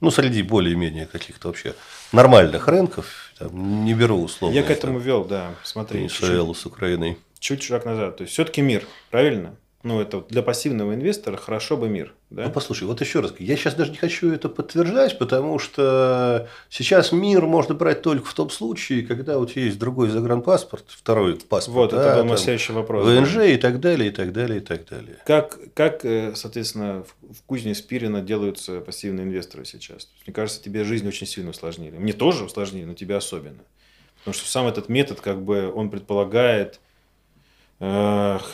Ну, среди более-менее каких-то вообще нормальных рынков, там, не беру условно. Я к этому там, вел, да, смотри. Венесуэлу с Украиной. Чуть шаг назад. То есть, все-таки мир, правильно? Ну, это для пассивного инвестора хорошо бы мир. Да? Ну, послушай, вот еще раз, я сейчас даже не хочу это подтверждать, потому что сейчас мир можно брать только в том случае, когда у тебя есть другой загранпаспорт, второй паспорт. Вот, да, это был мой следующий вопрос. ВНЖ да. и так далее, и так далее, и так далее. Как, как э, соответственно, в кузне Спирина делаются пассивные инвесторы сейчас? Мне кажется, тебе жизнь очень сильно усложнили. Мне тоже усложнили, но тебе особенно. Потому что сам этот метод, как бы, он предполагает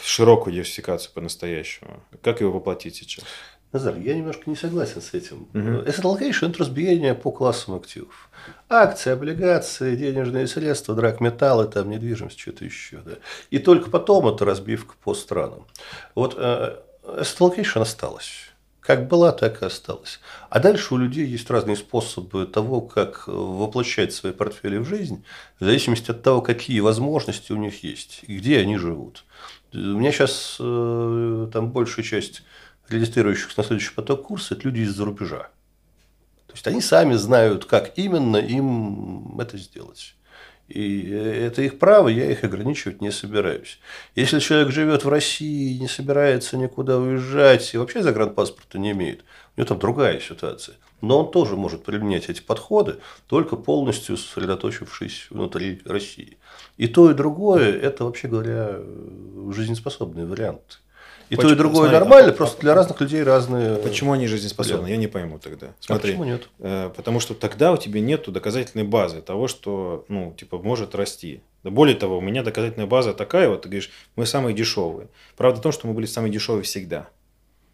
широкую диверсификацию по-настоящему. Как его воплотить сейчас? Назар, я немножко не согласен с этим. Uh-huh. Asset allocation – это разбиение по классам активов. Акции, облигации, денежные средства, драгметаллы, там, недвижимость, что-то еще. Да. И только потом это разбивка по странам. Вот э, asset allocation осталось. Как была, так и осталась. А дальше у людей есть разные способы того, как воплощать свои портфели в жизнь, в зависимости от того, какие возможности у них есть и где они живут. У меня сейчас э, там большая часть регистрирующихся на следующий поток курса – это люди из-за рубежа. То есть они сами знают, как именно им это сделать. И это их право, я их ограничивать не собираюсь. Если человек живет в России, не собирается никуда уезжать и вообще загранпаспорта не имеет, у него там другая ситуация. Но он тоже может применять эти подходы, только полностью сосредоточившись внутри России. И то, и другое – это, вообще говоря, жизнеспособные варианты. И почему, то, и другое смотри, нормально, а, просто для разных людей разные. Почему они жизнеспособны? Я не пойму тогда. А смотри, а почему нет? Э, потому что тогда у тебя нет доказательной базы того, что, ну, типа, может расти. Да более того, у меня доказательная база такая, вот ты говоришь, мы самые дешевые. Правда в том, что мы были самые дешевые всегда.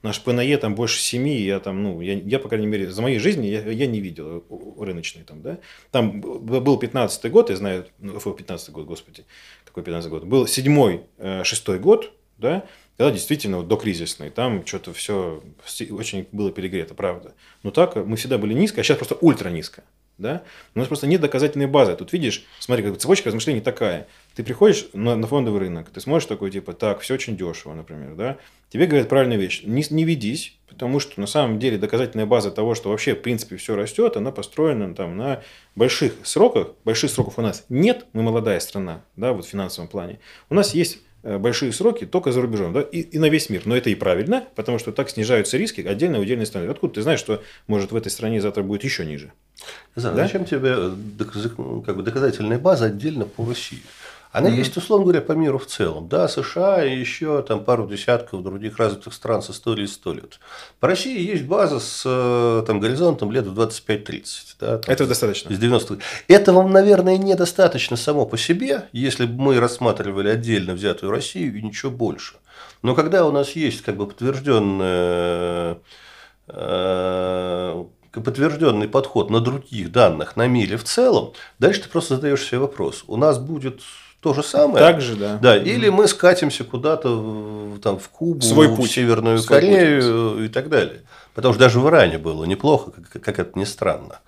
Наш ПНЕ там больше семи, я там, ну, я, я по крайней мере, за моей жизни я, я не видел рыночный там, да. Там был 15-й год, я знаю, ну, 15-й год, господи, какой 15-й год. Был седьмой, э, шестой год, да, когда действительно вот, докризисный, там что-то все очень было перегрето, правда. Но так мы всегда были низко, а сейчас просто ультра низко. Да? У нас просто нет доказательной базы. Тут видишь, смотри, как цепочка размышлений такая. Ты приходишь на, на фондовый рынок, ты смотришь такой, типа, так, все очень дешево, например, да? Тебе говорят правильную вещь. Не, не ведись, потому что на самом деле доказательная база того, что вообще в принципе все растет, она построена там на больших сроках. Больших сроков у нас нет, мы молодая страна, да, вот в финансовом плане. У нас есть Э, большие сроки только за рубежом, да, и, и на весь мир. Но это и правильно, потому что так снижаются риски отдельно отдельной стране. Откуда ты знаешь, что может в этой стране завтра будет еще ниже? Знаю, да? Зачем тебе э, как бы, доказательная база отдельно по России? Она mm-hmm. есть, условно говоря, по миру в целом. Да, США и еще там пару десятков других развитых стран с историей 100 лет. По России есть база с э, там, горизонтом лет в 25-30. Да, там, Это достаточно. Из 90 Этого, наверное, недостаточно само по себе, если бы мы рассматривали отдельно взятую Россию и ничего больше. Но когда у нас есть как бы подтвержденная э, подтвержденный подход на других данных на мире в целом, дальше ты просто задаешь себе вопрос. У нас будет то же самое. Так же, да. Да, или мы скатимся куда-то там, в Кубу, Свой путь. в Северную Свой Корею путь. и так далее. Потому что даже в Иране было неплохо, как, как это ни странно,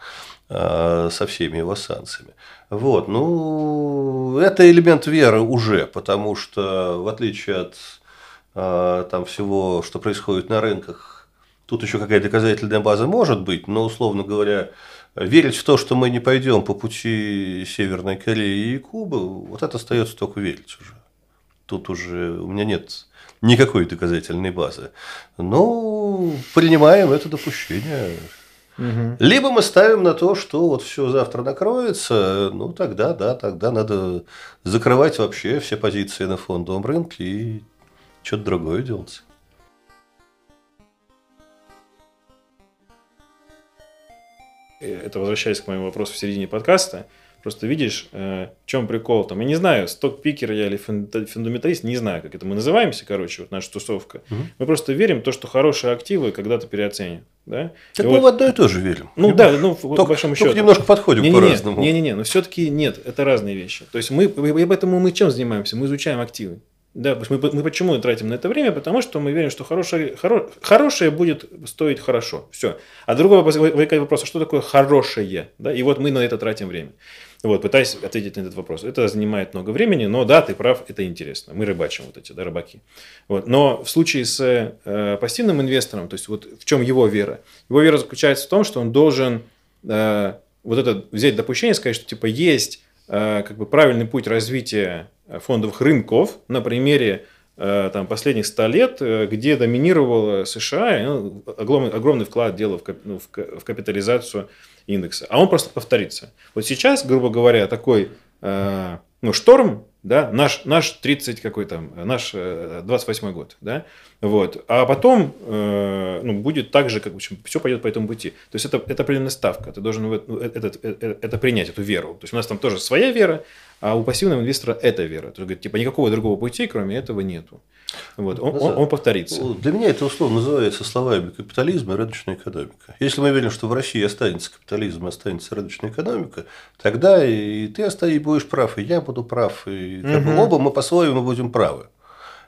а, со всеми его санкциями. Вот, ну, это элемент веры уже, потому что в отличие от а, там всего, что происходит на рынках, Тут еще какая-то доказательная база может быть, но, условно говоря, верить в то, что мы не пойдем по пути Северной Кореи и Кубы, вот это остается только верить уже. Тут уже у меня нет никакой доказательной базы. Но принимаем это допущение. Угу. Либо мы ставим на то, что вот все завтра накроется, ну тогда, да, тогда надо закрывать вообще все позиции на фондовом рынке и что-то другое делать. Это возвращаясь к моему вопросу в середине подкаста, просто видишь, э, в чем прикол там. Я не знаю, сток-пикер я или фундаменталист, не знаю, как это мы называемся, короче, вот наша тусовка. Угу. Мы просто верим в то, что хорошие активы когда-то переоценят. Да? Так и мы вот, в одно и то же верим. Ну да, ну только, по большому счету. немножко подходим не, по-разному. Не-не-не, но все-таки нет, это разные вещи. То есть мы, поэтому мы чем занимаемся? Мы изучаем активы. Да, мы, мы почему тратим на это время? Потому что мы верим, что хорошее, хоро, хорошее будет стоить хорошо. Все. А другой вопрос, возникает вопрос, а что такое хорошее? Да? И вот мы на это тратим время. Вот, пытаюсь ответить на этот вопрос. Это занимает много времени, но да, ты прав, это интересно. Мы рыбачим вот эти, да, рыбаки. Вот. Но в случае с э, пассивным инвестором, то есть вот в чем его вера? Его вера заключается в том, что он должен э, вот это взять допущение, сказать, что типа есть как бы правильный путь развития фондовых рынков на примере э, там, последних 100 лет, э, где доминировала США, ну, огромный, огромный вклад делал в, ну, в капитализацию индекса. А он просто повторится. Вот сейчас, грубо говоря, такой э, ну, шторм, да, наш, наш 30 какой там, наш 28 год, да, вот, а потом э, ну, будет так же, как в общем, все пойдет по этому пути. То есть это, это определенная ставка, ты должен ну, это, это, это принять, эту веру. То есть у нас там тоже своя вера, а у пассивного инвестора это вера. То есть, говорит, типа, никакого другого пути, кроме этого, нету. Вот, он, он, он повторится. Для меня это условно называется словами капитализм и рыночная экономика. Если мы верим, что в России останется капитализм останется рыночная экономика, тогда и ты останешься, будешь прав, и я буду прав, и как угу. бы, оба мы по-своему будем правы.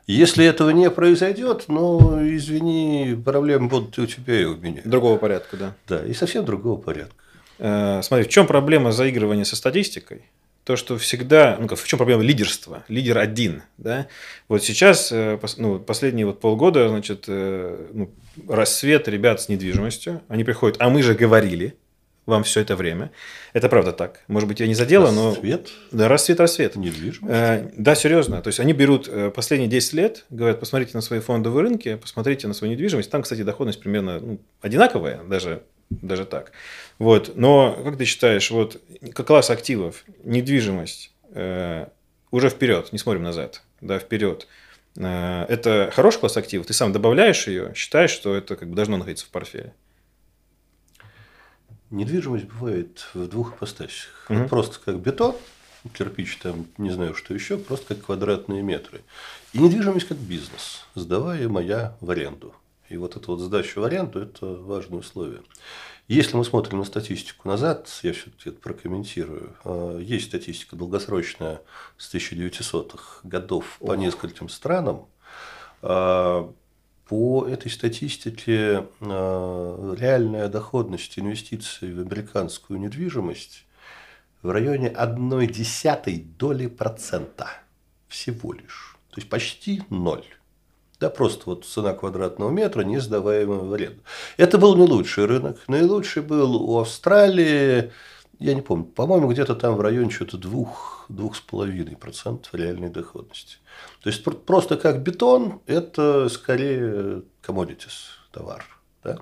Если этого не произойдет, ну, извини, проблемы будут и у тебя, и у меня. Другого порядка, да. Да, и совсем другого порядка. Э, смотри, в чем проблема заигрывания со статистикой? То, что всегда, ну, в чем проблема лидерства? Лидер один, да? Вот сейчас, э, ну, последние вот полгода, значит, э, ну, рассвет ребят с недвижимостью, они приходят, а мы же говорили вам все это время. Это правда так. Может быть, я не задела, но... Рассвет? Да, рассвет, рассвет. Недвижимость? Э, да, серьезно. То есть, они берут последние 10 лет, говорят, посмотрите на свои фондовые рынки, посмотрите на свою недвижимость. Там, кстати, доходность примерно ну, одинаковая, даже даже так. Вот. Но как ты считаешь, вот как класс активов, недвижимость, э, уже вперед, не смотрим назад, да, вперед. Э, это хороший класс активов, ты сам добавляешь ее, считаешь, что это как бы должно находиться в портфеле? Недвижимость бывает в двух ипостасях. Угу. Вот просто как бетон, кирпич, там, не знаю, что еще, просто как квадратные метры. И недвижимость как бизнес, сдаваемая в аренду. И вот эта вот сдача в аренду – это важное условие. Если мы смотрим на статистику назад, я все-таки это прокомментирую. А, есть статистика долгосрочная с 1900-х годов по нескольким странам. А, по этой статистике а, реальная доходность инвестиций в американскую недвижимость в районе 1 десятой доли процента всего лишь. То есть почти ноль. Да, просто вот цена квадратного метра, не сдаваемая в аренду. Это был не лучший рынок. Наилучший был у Австралии, я не помню, по-моему, где-то там в районе что-то двух, двух с половиной процентов реальной доходности. То есть, просто как бетон, это скорее commodities, товар. Да?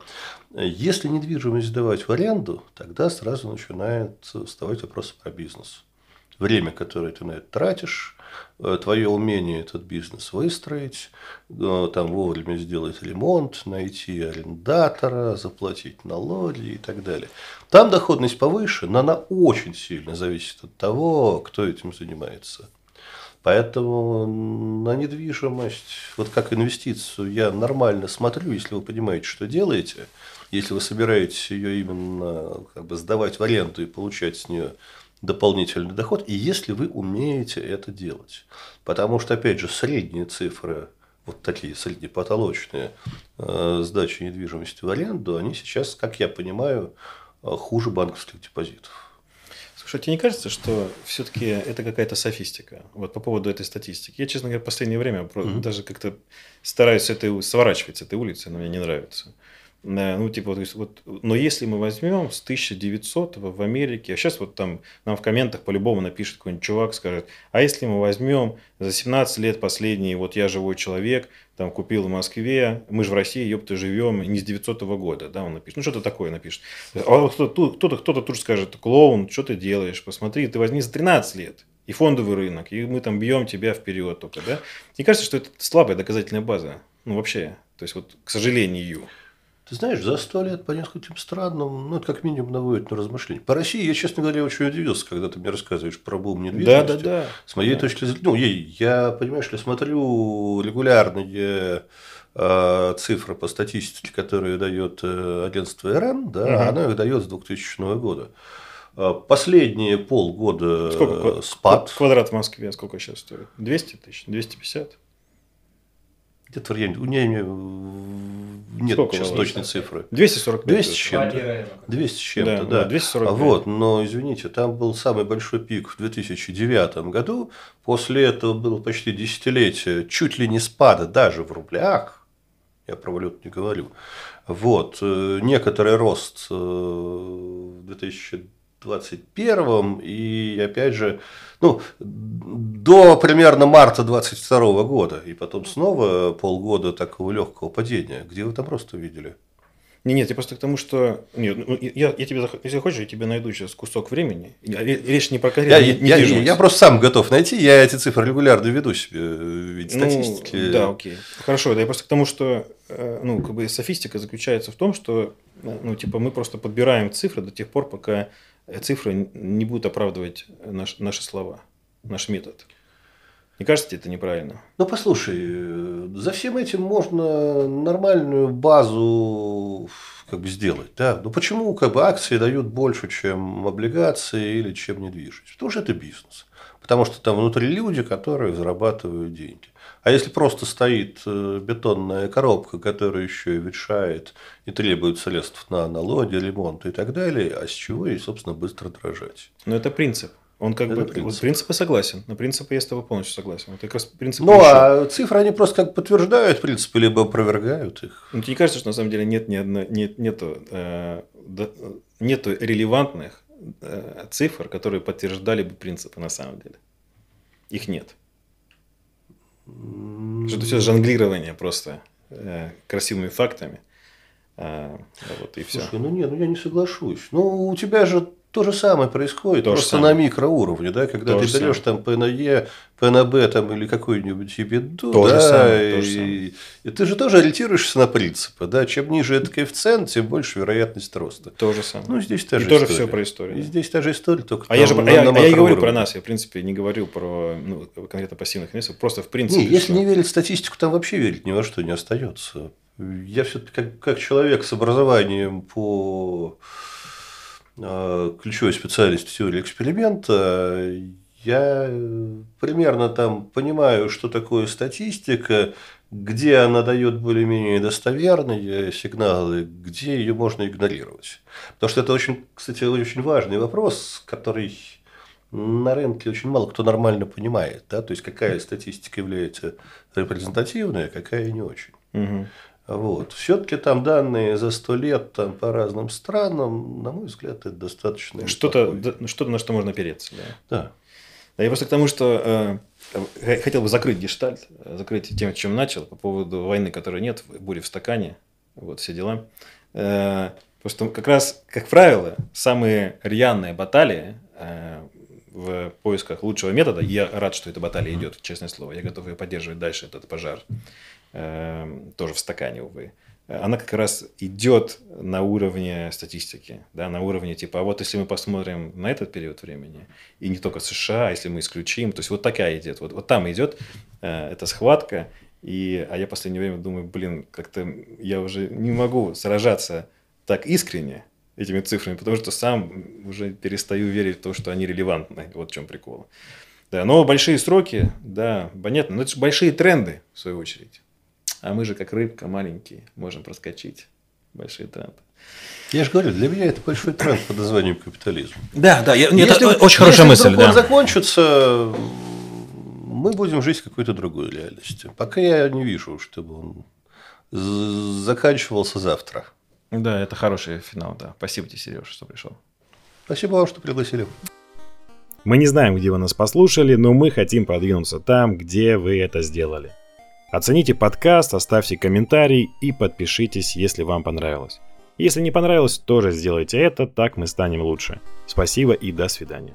Если недвижимость сдавать в аренду, тогда сразу начинает вставать вопрос про бизнес. время, которое ты на это тратишь, твое умение этот бизнес выстроить, э, там вовремя сделать ремонт, найти арендатора, заплатить налоги и так далее. Там доходность повыше, но она очень сильно зависит от того, кто этим занимается. Поэтому на недвижимость, вот как инвестицию, я нормально смотрю, если вы понимаете, что делаете, если вы собираетесь ее именно как бы сдавать в аренду и получать с нее дополнительный доход, и если вы умеете это делать. Потому что, опять же, средние цифры, вот такие среднепотолочные э, сдачи недвижимости в аренду, они сейчас, как я понимаю, э, хуже банковских депозитов. Слушай, тебе не кажется, что все-таки это какая-то софистика? Вот по поводу этой статистики. Я, честно говоря, в последнее время mm-hmm. даже как-то стараюсь этой, сворачивать с этой улицы, она мне не нравится. Ну, типа, то есть, вот, но если мы возьмем с 1900 в Америке, а сейчас вот там нам в комментах по-любому напишет какой-нибудь чувак, скажет, а если мы возьмем за 17 лет последние, вот я живой человек, там купил в Москве, мы же в России, ёпта, живем не с 900 года, да, он напишет, ну что-то такое напишет. А кто-то, кто-то, кто-то тут скажет, клоун, что ты делаешь, посмотри, ты возьми за 13 лет, и фондовый рынок, и мы там бьем тебя вперед только, да. Мне кажется, что это слабая доказательная база, ну вообще, то есть вот, к сожалению. Ты знаешь, за сто лет по нескольким странам, ну, это как минимум наводит на размышления. По России я, честно говоря, очень удивился, когда ты мне рассказываешь про бум недвижимости. Да, да, да. С моей да. точки зрения, ну, я, понимаешь ли, смотрю регулярные э, цифры по статистике, которые дает э, агентство РН, да, угу. оно их дает с 2000 года. А последние полгода сколько, спад. Квадрат в Москве сколько сейчас стоит? 200 тысяч? 250? Где-то в районе. У меня нет Сколько сейчас точной цифры. 245. 200 с чем-то. 200 с чем-то, да. да. 245. Вот, но извините, там был самый большой пик в 2009 году. После этого было почти десятилетие чуть ли не спада даже в рублях. Я про валюту не говорю. Вот. Э, некоторый рост э, в 2000 2021 и опять же, ну, до примерно марта 2022 года, и потом снова полгода такого легкого падения. Где вы там просто увидели? Не, нет, я просто к тому, что нет, ну, я, я тебе, если хочешь, я тебе найду сейчас кусок времени. Речь не про карьеру. Я, я, я просто сам готов найти, я эти цифры регулярно веду себе в виде ну, статистики. Да, окей. Хорошо, да, я просто к тому, что э, ну, как бы софистика заключается в том, что ну, типа, мы просто подбираем цифры до тех пор, пока цифры не будут оправдывать наш, наши слова, наш метод. Не кажется тебе это неправильно? Ну, послушай, за всем этим можно нормальную базу как бы сделать. Да? Ну, почему как бы, акции дают больше, чем облигации или чем недвижимость? Потому что это бизнес. Потому что там внутри люди, которые зарабатывают деньги. А если просто стоит э, бетонная коробка, которая еще и ветшает и требует средств на налоги, ремонт и так далее, а с чего и, собственно, быстро дрожать? Но это принцип. Он как это бы принцип. принципы согласен. На принципы я с тобой полностью согласен. Это как раз принцип. Ну, еще... а цифры они просто как подтверждают принципы, либо опровергают их. Ну, тебе не кажется, что на самом деле нет ни одной, нет, нету, э, нету релевантных э, цифр, которые подтверждали бы принципы на самом деле? Их нет. Что это все жонглирование просто э, красивыми фактами. А, вот, и все. Слушай, ну нет, ну я не соглашусь. Ну, у тебя же то же самое происходит, То просто самое. на микроуровне, да, когда то ты берешь там ПНЕ, ПНБ там, или какую-нибудь ебеду, то да, самое, то и, и ты же тоже ориентируешься на принципы, да, чем ниже этот коэффициент, тем больше вероятность роста. То же самое. Ну, здесь та же и история. тоже все про историю. И здесь та же история, только А я же на, а я, а я говорю про нас, я, в принципе, не говорю про ну, конкретно пассивных инвесторов, просто в принципе. Не, если не верить в статистику, там вообще верить ни во что не остается. Я все-таки как, как человек с образованием по ключевой специалист в теории эксперимента, я примерно там понимаю, что такое статистика, где она дает более-менее достоверные сигналы, где ее можно игнорировать. Потому что это очень, кстати, очень важный вопрос, который на рынке очень мало кто нормально понимает. Да? То есть, какая статистика является репрезентативной, а какая не очень. Угу. Вот. Все-таки там данные за сто лет там, по разным странам, на мой взгляд, это достаточно. Что-то, что-то на что можно опереться. Да. да. Да, я просто к тому, что э, хотел бы закрыть гештальт, закрыть тем, чем начал, по поводу войны, которой нет, бури в стакане, вот все дела. Э, потому что как раз, как правило, самые рьяные баталии э, в поисках лучшего метода. Я рад, что эта баталия идет, честное слово. Я готов ее поддерживать дальше, этот пожар. Эм, тоже в стакане, увы. Она как раз идет на уровне статистики, да, на уровне типа, а вот если мы посмотрим на этот период времени, и не только США, если мы исключим, то есть вот такая идет, вот, вот там идет э, эта схватка, и, а я в последнее время думаю, блин, как-то я уже не могу сражаться так искренне, этими цифрами, потому что сам уже перестаю верить в то, что они релевантны. Вот в чем прикол. Да, но большие сроки, да, понятно. Но это же большие тренды, в свою очередь. А мы же, как рыбка, маленькие, можем проскочить большие тренды. Я же говорю, для меня это большой тренд под названием капитализм. Да, да, я, нет, если, это очень хорошая мысль. Если да. закончится, мы будем жить в какой-то другой реальности. Пока я не вижу, чтобы он заканчивался завтра. Да, это хороший финал, да. Спасибо тебе, Сереж, что пришел. Спасибо вам, что пригласили. Мы не знаем, где вы нас послушали, но мы хотим продвинуться там, где вы это сделали. Оцените подкаст, оставьте комментарий и подпишитесь, если вам понравилось. Если не понравилось, тоже сделайте это, так мы станем лучше. Спасибо и до свидания.